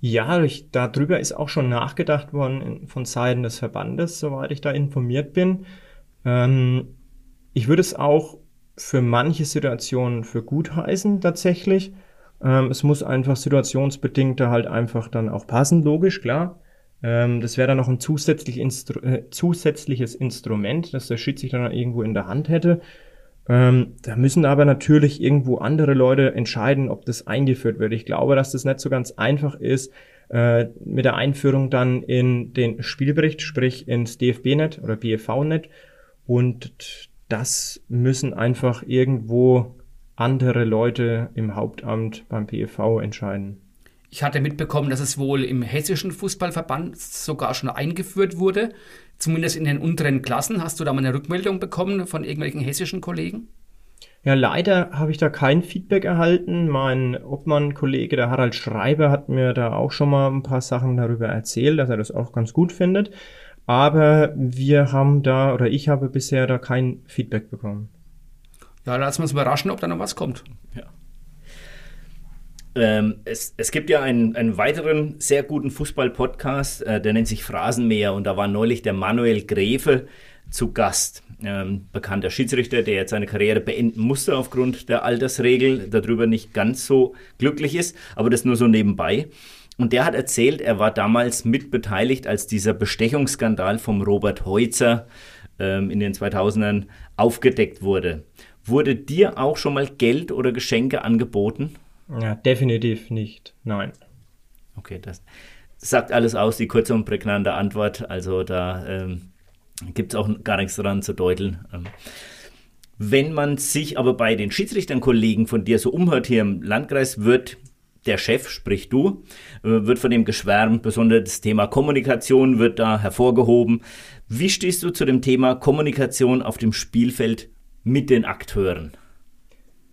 Ja, ich, darüber ist auch schon nachgedacht worden von Seiten des Verbandes, soweit ich da informiert bin. Ähm, ich würde es auch für manche Situationen für gut heißen, tatsächlich. Ähm, es muss einfach situationsbedingt da halt einfach dann auch passen, logisch, klar. Ähm, das wäre dann noch ein zusätzlich Instru äh, zusätzliches Instrument, das der Schiedsrichter dann irgendwo in der Hand hätte. Ähm, da müssen aber natürlich irgendwo andere Leute entscheiden, ob das eingeführt wird. Ich glaube, dass das nicht so ganz einfach ist, äh, mit der Einführung dann in den Spielbericht, sprich ins DFB-Net oder BFV-Net. Und das müssen einfach irgendwo andere Leute im Hauptamt beim PFV entscheiden. Ich hatte mitbekommen, dass es wohl im hessischen Fußballverband sogar schon eingeführt wurde, zumindest in den unteren Klassen. Hast du da mal eine Rückmeldung bekommen von irgendwelchen hessischen Kollegen? Ja, leider habe ich da kein Feedback erhalten. Mein Obmann-Kollege, der Harald Schreiber, hat mir da auch schon mal ein paar Sachen darüber erzählt, dass er das auch ganz gut findet. Aber wir haben da, oder ich habe bisher da kein Feedback bekommen. Ja, lassen wir uns überraschen, ob da noch was kommt. Ja. Ähm, es, es, gibt ja einen, einen weiteren sehr guten Fußball-Podcast, äh, der nennt sich Phrasenmäher und da war neulich der Manuel Gräfe zu Gast. Ähm, bekannter Schiedsrichter, der jetzt seine Karriere beenden musste aufgrund der Altersregel, darüber nicht ganz so glücklich ist, aber das nur so nebenbei. Und der hat erzählt, er war damals mitbeteiligt, als dieser Bestechungsskandal vom Robert Heutzer ähm, in den 2000ern aufgedeckt wurde. Wurde dir auch schon mal Geld oder Geschenke angeboten? Ja, definitiv nicht. Nein. Okay, das sagt alles aus, die kurze und prägnante Antwort. Also da ähm, gibt es auch gar nichts daran zu deuteln. Ähm, wenn man sich aber bei den Schiedsrichtern-Kollegen von dir so umhört hier im Landkreis, wird der Chef, sprich du, äh, wird von dem geschwärmt, besonders das Thema Kommunikation wird da hervorgehoben. Wie stehst du zu dem Thema Kommunikation auf dem Spielfeld mit den Akteuren?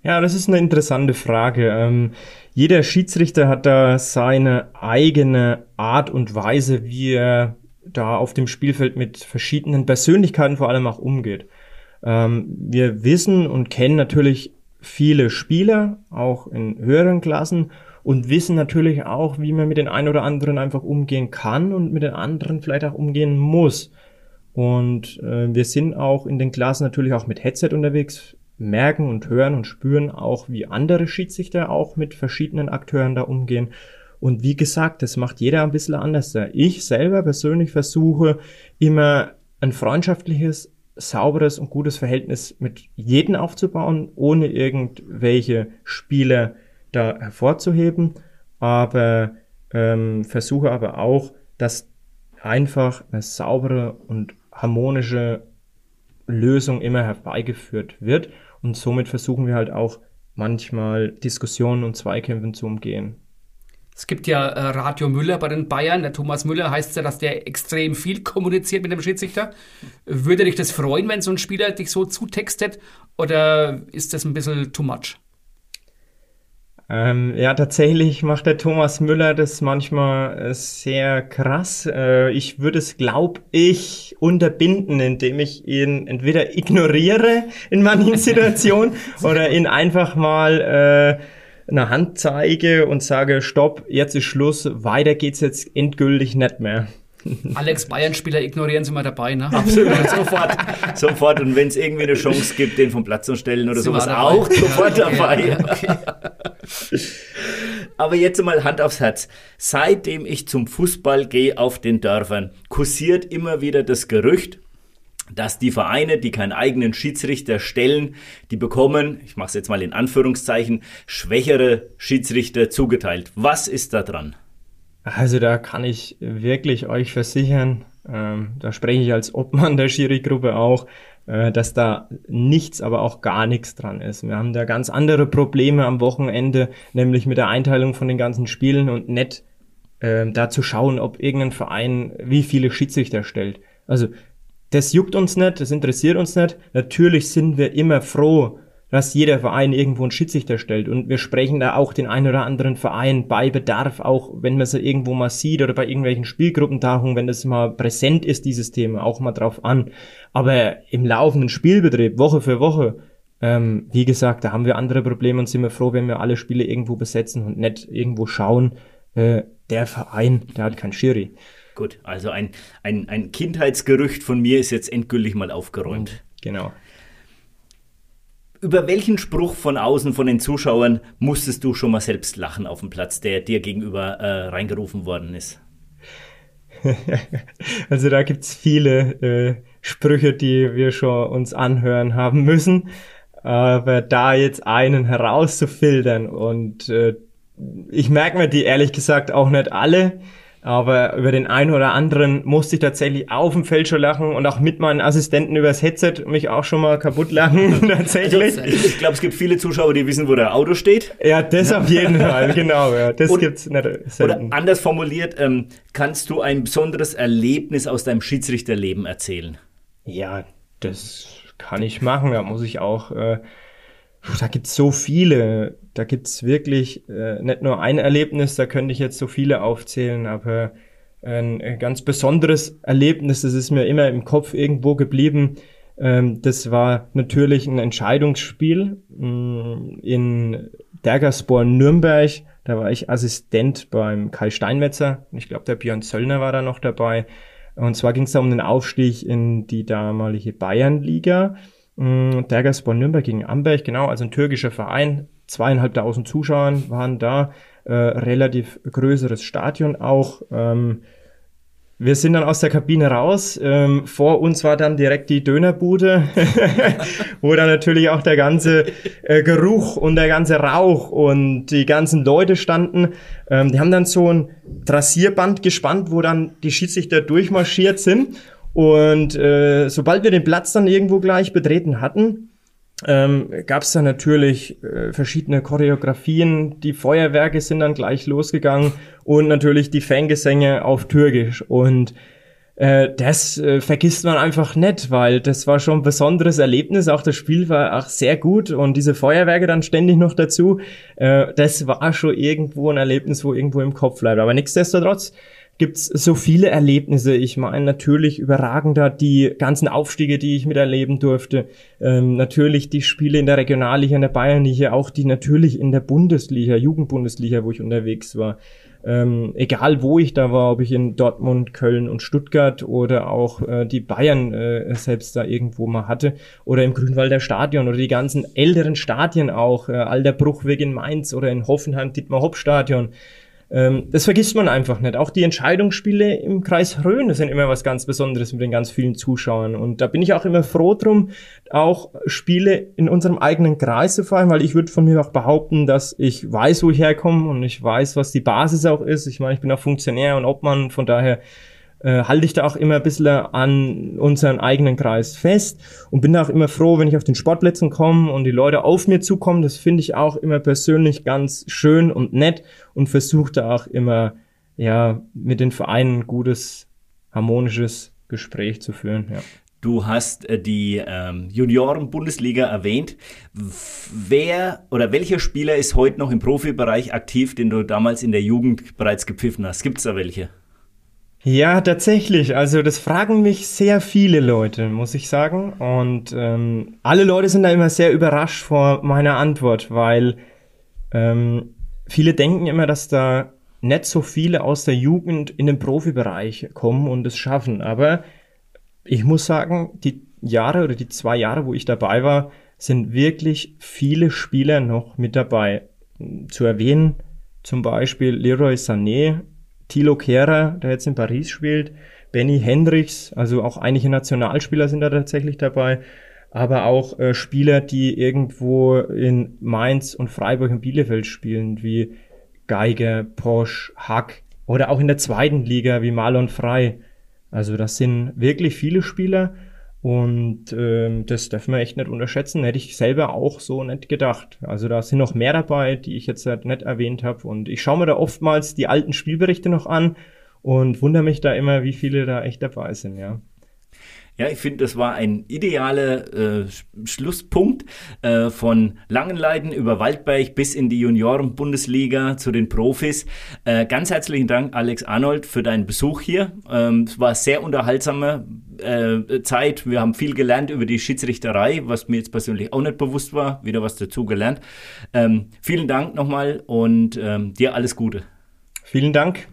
Ja, das ist eine interessante Frage. Ähm, jeder Schiedsrichter hat da seine eigene Art und Weise, wie er da auf dem Spielfeld mit verschiedenen Persönlichkeiten vor allem auch umgeht. Ähm, wir wissen und kennen natürlich viele Spieler, auch in höheren Klassen, und wissen natürlich auch, wie man mit den einen oder anderen einfach umgehen kann und mit den anderen vielleicht auch umgehen muss. Und äh, wir sind auch in den Klassen natürlich auch mit Headset unterwegs merken und hören und spüren auch, wie andere Schiedsrichter auch mit verschiedenen Akteuren da umgehen. Und wie gesagt, das macht jeder ein bisschen anders. Ich selber persönlich versuche immer ein freundschaftliches, sauberes und gutes Verhältnis mit jedem aufzubauen, ohne irgendwelche Spieler da hervorzuheben, aber ähm, versuche aber auch, dass einfach eine saubere und harmonische Lösung immer herbeigeführt wird. Und somit versuchen wir halt auch manchmal Diskussionen und Zweikämpfen zu umgehen. Es gibt ja äh, Radio Müller bei den Bayern. Der Thomas Müller heißt ja, dass der extrem viel kommuniziert mit dem Schiedsrichter. Würde dich das freuen, wenn so ein Spieler dich so zutextet? Oder ist das ein bisschen too much? Ähm, ja, tatsächlich macht der Thomas Müller das manchmal äh, sehr krass. Äh, ich würde es, glaube ich, unterbinden, indem ich ihn entweder ignoriere in manchen Situationen oder ihn einfach mal äh, eine Hand zeige und sage, stopp, jetzt ist Schluss, weiter geht's jetzt endgültig nicht mehr. Alex Bayern-Spieler ignorieren Sie mal dabei, ne? Absolut, sofort. sofort. Und wenn es irgendwie eine Chance gibt, den vom Platz zu stellen oder Sie sowas, auch sofort dabei. Okay. Aber jetzt mal Hand aufs Herz. Seitdem ich zum Fußball gehe auf den Dörfern, kursiert immer wieder das Gerücht, dass die Vereine, die keinen eigenen Schiedsrichter stellen, die bekommen, ich mache es jetzt mal in Anführungszeichen, schwächere Schiedsrichter zugeteilt. Was ist da dran? Also da kann ich wirklich euch versichern, ähm, da spreche ich als Obmann der Schiri-Gruppe auch, äh, dass da nichts, aber auch gar nichts dran ist. Wir haben da ganz andere Probleme am Wochenende, nämlich mit der Einteilung von den ganzen Spielen und nicht äh, da zu schauen, ob irgendein Verein wie viele Schiedsrichter stellt. Also das juckt uns nicht, das interessiert uns nicht. Natürlich sind wir immer froh, dass jeder Verein irgendwo einen Schiedsrichter stellt. Und wir sprechen da auch den einen oder anderen Verein bei Bedarf, auch wenn man sie irgendwo mal sieht oder bei irgendwelchen Spielgruppentagungen, wenn das mal präsent ist, dieses Thema, auch mal drauf an. Aber im laufenden Spielbetrieb, Woche für Woche, ähm, wie gesagt, da haben wir andere Probleme und sind wir froh, wenn wir alle Spiele irgendwo besetzen und nicht irgendwo schauen, äh, der Verein, der hat kein Schiri. Gut, also ein, ein, ein Kindheitsgerücht von mir ist jetzt endgültig mal aufgeräumt. Genau über welchen Spruch von außen, von den Zuschauern, musstest du schon mal selbst lachen auf dem Platz, der dir gegenüber äh, reingerufen worden ist? also da gibt's viele äh, Sprüche, die wir schon uns anhören haben müssen. Aber da jetzt einen herauszufiltern und äh, ich merke mir die ehrlich gesagt auch nicht alle, aber über den einen oder anderen musste ich tatsächlich auf dem Feld schon lachen und auch mit meinen Assistenten übers Headset mich auch schon mal kaputt lachen, tatsächlich. Also, ich glaube, es gibt viele Zuschauer, die wissen, wo der Auto steht. Ja, das ja. auf jeden Fall, genau. Ja, das und, gibt's nicht selten. Oder anders formuliert, ähm, kannst du ein besonderes Erlebnis aus deinem Schiedsrichterleben erzählen? Ja, das kann ich machen. Da muss ich auch... Äh, da gibt's so viele. Da gibt's wirklich äh, nicht nur ein Erlebnis, da könnte ich jetzt so viele aufzählen, aber ein, ein ganz besonderes Erlebnis, das ist mir immer im Kopf irgendwo geblieben. Ähm, das war natürlich ein Entscheidungsspiel mh, mm, in Dergerspor Nürnberg. Da war ich Assistent beim Kai Steinmetzer. Ich glaube, der Björn Zöllner war da noch dabei. Und zwar ging es da um den Aufstieg in die damalige Bayernliga. Dergaspor mm, Nürnberg gegen Amberg, genau, also ein türkischer Verein. Zweieinhalbtausend Zuschauer waren da, äh, relativ größeres Stadion auch. Ähm, wir sind dann aus der Kabine raus. Ähm, vor uns war dann direkt die Dönerbude, wo dann natürlich auch der ganze äh, Geruch und der ganze Rauch und die ganzen Leute standen. Ähm, die haben dann so ein Trassierband gespannt, wo dann die Schiedsrichter durchmarschiert sind. Und äh, sobald wir den Platz dann irgendwo gleich betreten hatten, ähm, gab es dann natürlich äh, verschiedene Choreografien. Die Feuerwerke sind dann gleich losgegangen und natürlich die Fangesänge auf Türkisch. Und äh, das äh, vergisst man einfach nicht, weil das war schon ein besonderes Erlebnis. Auch das Spiel war auch sehr gut und diese Feuerwerke dann ständig noch dazu. Äh, das war schon irgendwo ein Erlebnis, wo irgendwo im Kopf bleibt. Aber nichtsdestotrotz gibt's so viele Erlebnisse. Ich meine natürlich überragender die ganzen Aufstiege, die ich miterleben durfte. Ähm, natürlich die Spiele in der Regionalliga, in der Bayernliga, auch die natürlich in der Bundesliga, Jugendbundesliga, wo ich unterwegs war. Ähm, egal wo ich da war, ob ich in Dortmund, Köln und Stuttgart oder auch äh, die Bayern äh, selbst da irgendwo mal hatte oder im Grünwalder Stadion oder die ganzen älteren Stadien auch, äh, Alter Bruchweg in Mainz oder in Hoffenheim, Dietmar Hopp Stadion. Ähm, das vergisst man einfach nicht. Auch die Entscheidungsspiele im Kreis Rhön sind immer was ganz Besonderes mit den ganz vielen Zuschauern. Und da bin ich auch immer froh drum, auch Spiele in unserem eigenen Kreis zu fahren, weil ich würde von mir auch behaupten, dass ich weiß, wo ich herkomme und ich weiß, was die Basis auch ist. Ich meine, ich bin auch Funktionär und Obmann, von daher äh, halte ich da auch immer ein bisschen an unseren eigenen Kreis fest und bin da auch immer froh, wenn ich auf den Sportplätzen komme und die Leute auf mir zukommen. Das finde ich auch immer persönlich ganz schön und nett und versuche da auch immer, ja, mit den Vereinen ein gutes, harmonisches Gespräch zu führen, ja. Du hast äh, die ähm, Junioren-Bundesliga erwähnt. Wer oder welcher Spieler ist heute noch im Profibereich aktiv, den du damals in der Jugend bereits gepfiffen hast? Gibt es da welche? Ja, tatsächlich. Also das fragen mich sehr viele Leute, muss ich sagen. Und ähm, alle Leute sind da immer sehr überrascht vor meiner Antwort, weil ähm, viele denken immer, dass da nicht so viele aus der Jugend in den Profibereich kommen und es schaffen. Aber ich muss sagen, die Jahre oder die zwei Jahre, wo ich dabei war, sind wirklich viele Spieler noch mit dabei. Zu erwähnen zum Beispiel Leroy Sané, Thilo Kehrer, der jetzt in Paris spielt, Benny Hendricks, also auch einige Nationalspieler sind da tatsächlich dabei, aber auch äh, Spieler, die irgendwo in Mainz und Freiburg und Bielefeld spielen, wie Geiger, Posch, Hack oder auch in der zweiten Liga wie Marlon Frei. Also das sind wirklich viele Spieler Und ähm, das darf man echt nicht unterschätzen. Hätte ich selber auch so nicht gedacht. Also da sind noch mehr dabei, die ich jetzt halt nicht erwähnt habe. Und ich schaue mir da oftmals die alten Spielberichte noch an und wundere mich da immer, wie viele da echt dabei sind, ja. Ja, ich finde, das war ein idealer äh, Schlusspunkt äh, von Langenleiten über Waldberg bis in die Junioren-Bundesliga zu den Profis. Äh, ganz herzlichen Dank, Alex Arnold, für deinen Besuch hier. Ähm, es war sehr unterhaltsame äh, Zeit. Wir haben viel gelernt über die Schiedsrichterei, was mir jetzt persönlich auch nicht bewusst war. Wieder was dazu gelernt. Ähm, vielen Dank nochmal und ähm, dir alles Gute. Vielen Dank.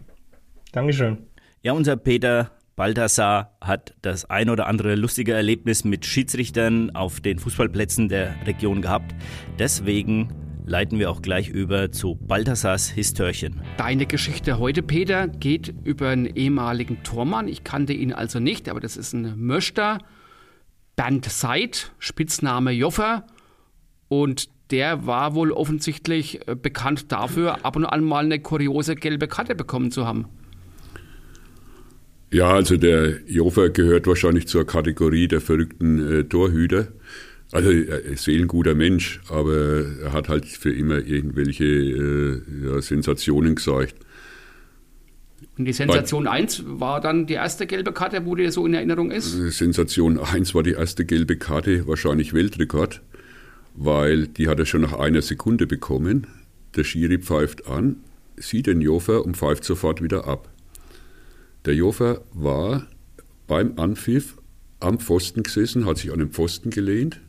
Dankeschön. Ja, unser Peter Balthasar hat das ein oder andere lustige Erlebnis mit Schiedsrichtern auf den Fußballplätzen der Region gehabt. Deswegen leiten wir auch gleich über zu Balthasars Histörchen. Deine Geschichte heute, Peter, geht über einen ehemaligen Tormann. Ich kannte ihn also nicht, aber das ist ein Möster. Bernd Seid, Spitzname Joffer. Und der war wohl offensichtlich äh, bekannt dafür, ab und an mal eine kuriose gelbe Karte bekommen zu haben. Ja, also der Jofer gehört wahrscheinlich zur Kategorie der verrückten äh, Torhüter. Also er ist ein guter Mensch, aber er hat halt für immer irgendwelche äh, ja, Sensationen gezeigt. Und die Sensation Bei, 1 war dann die erste gelbe Karte, wo dir so in Erinnerung ist? Sensation 1 war die erste gelbe Karte, wahrscheinlich Weltrekord, weil die hat er schon nach einer Sekunde bekommen. Der Schiri pfeift an, sieht den Jofer und pfeift sofort wieder ab. Der Jofer war beim Anpfiff am Pfosten gesessen, hat sich an den Pfosten gelehnt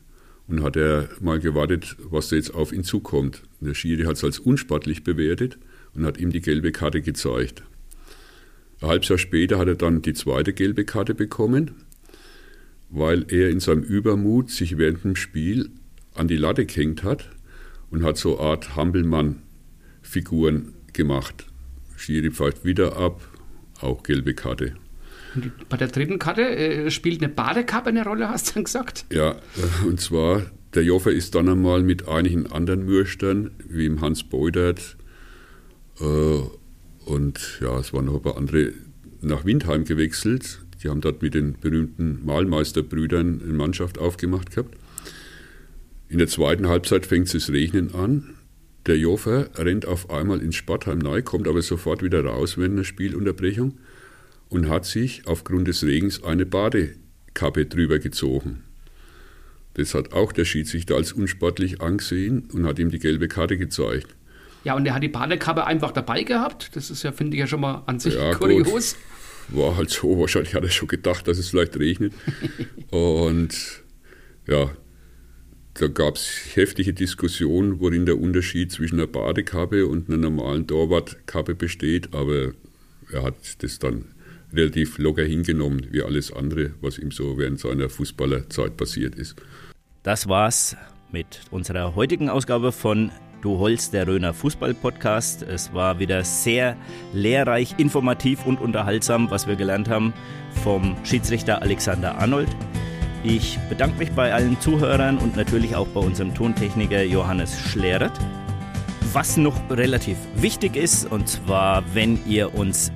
und hat er mal gewartet, was da jetzt auf ihn zukommt. Der Schiri hat es als unsportlich bewertet und hat ihm die gelbe Karte gezeigt. Ein halbes Jahr später hat er dann die zweite gelbe Karte bekommen, weil er in seinem Übermut sich während dem Spiel an die Latte gehängt hat und hat so eine Art Hampelmann-Figuren gemacht. Schiri pfeift wieder ab, auch gelbe Karte. Und bei der dritten Karte äh, spielt eine Badekappe eine Rolle, hast du dann gesagt? Ja, äh, und zwar, der Joffer ist dann einmal mit einigen anderen Mürstern, wie im Hans Beudert äh, und ja, es waren noch ein paar andere, nach Windheim gewechselt. Die haben dort mit den berühmten Malmeisterbrüdern eine Mannschaft aufgemacht gehabt. In der zweiten Halbzeit fängt es Regnen an. Der Joffer rennt auf einmal ins Sportheim neu, kommt aber sofort wieder raus während der Spielunterbrechung und hat sich aufgrund des Regens eine Badekappe drüber gezogen. Das hat auch der Schiedsrichter als unsportlich angesehen und hat ihm die gelbe Karte gezeigt. Ja, und er hat die Badekappe einfach dabei gehabt. Das ist ja, finde ich ja schon mal an sich ja, kurios. Gut. War halt so, wahrscheinlich hat er schon gedacht, dass es vielleicht regnet. und ja, da gab es heftige Diskussionen, worin der Unterschied zwischen einer Badekappe und einer normalen Torwartkappe besteht, aber er hat das dann relativ locker hingenommen, wie alles andere, was ihm so während seiner Fußballerzeit passiert ist. Das war's mit unserer heutigen Ausgabe von Du Holz, der Röner Fußball-Podcast. Es war wieder sehr lehrreich, informativ und unterhaltsam, was wir gelernt haben vom Schiedsrichter Alexander Arnold. Ich bedanke mich bei allen Zuhörern und natürlich auch bei unserem Tontechniker Johannes Schleret. Was noch relativ wichtig ist, und zwar, wenn ihr uns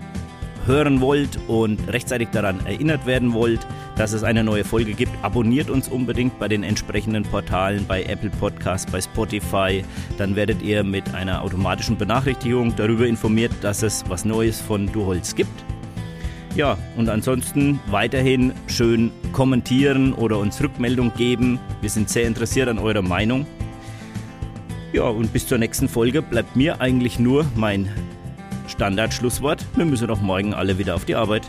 hören wollt und rechtzeitig daran erinnert werden wollt, dass es eine neue Folge gibt, abonniert uns unbedingt bei den entsprechenden Portalen, bei Apple Podcasts, bei Spotify. Dann werdet ihr mit einer automatischen Benachrichtigung darüber informiert, dass es was Neues von Du Holz gibt. Ja, und ansonsten weiterhin schön kommentieren oder uns Rückmeldung geben. Wir sind sehr interessiert an eurer Meinung. Ja, und bis zur nächsten Folge bleibt mir eigentlich nur mein Standardschlusswort. Wir müssen doch morgen alle wieder auf die Arbeit.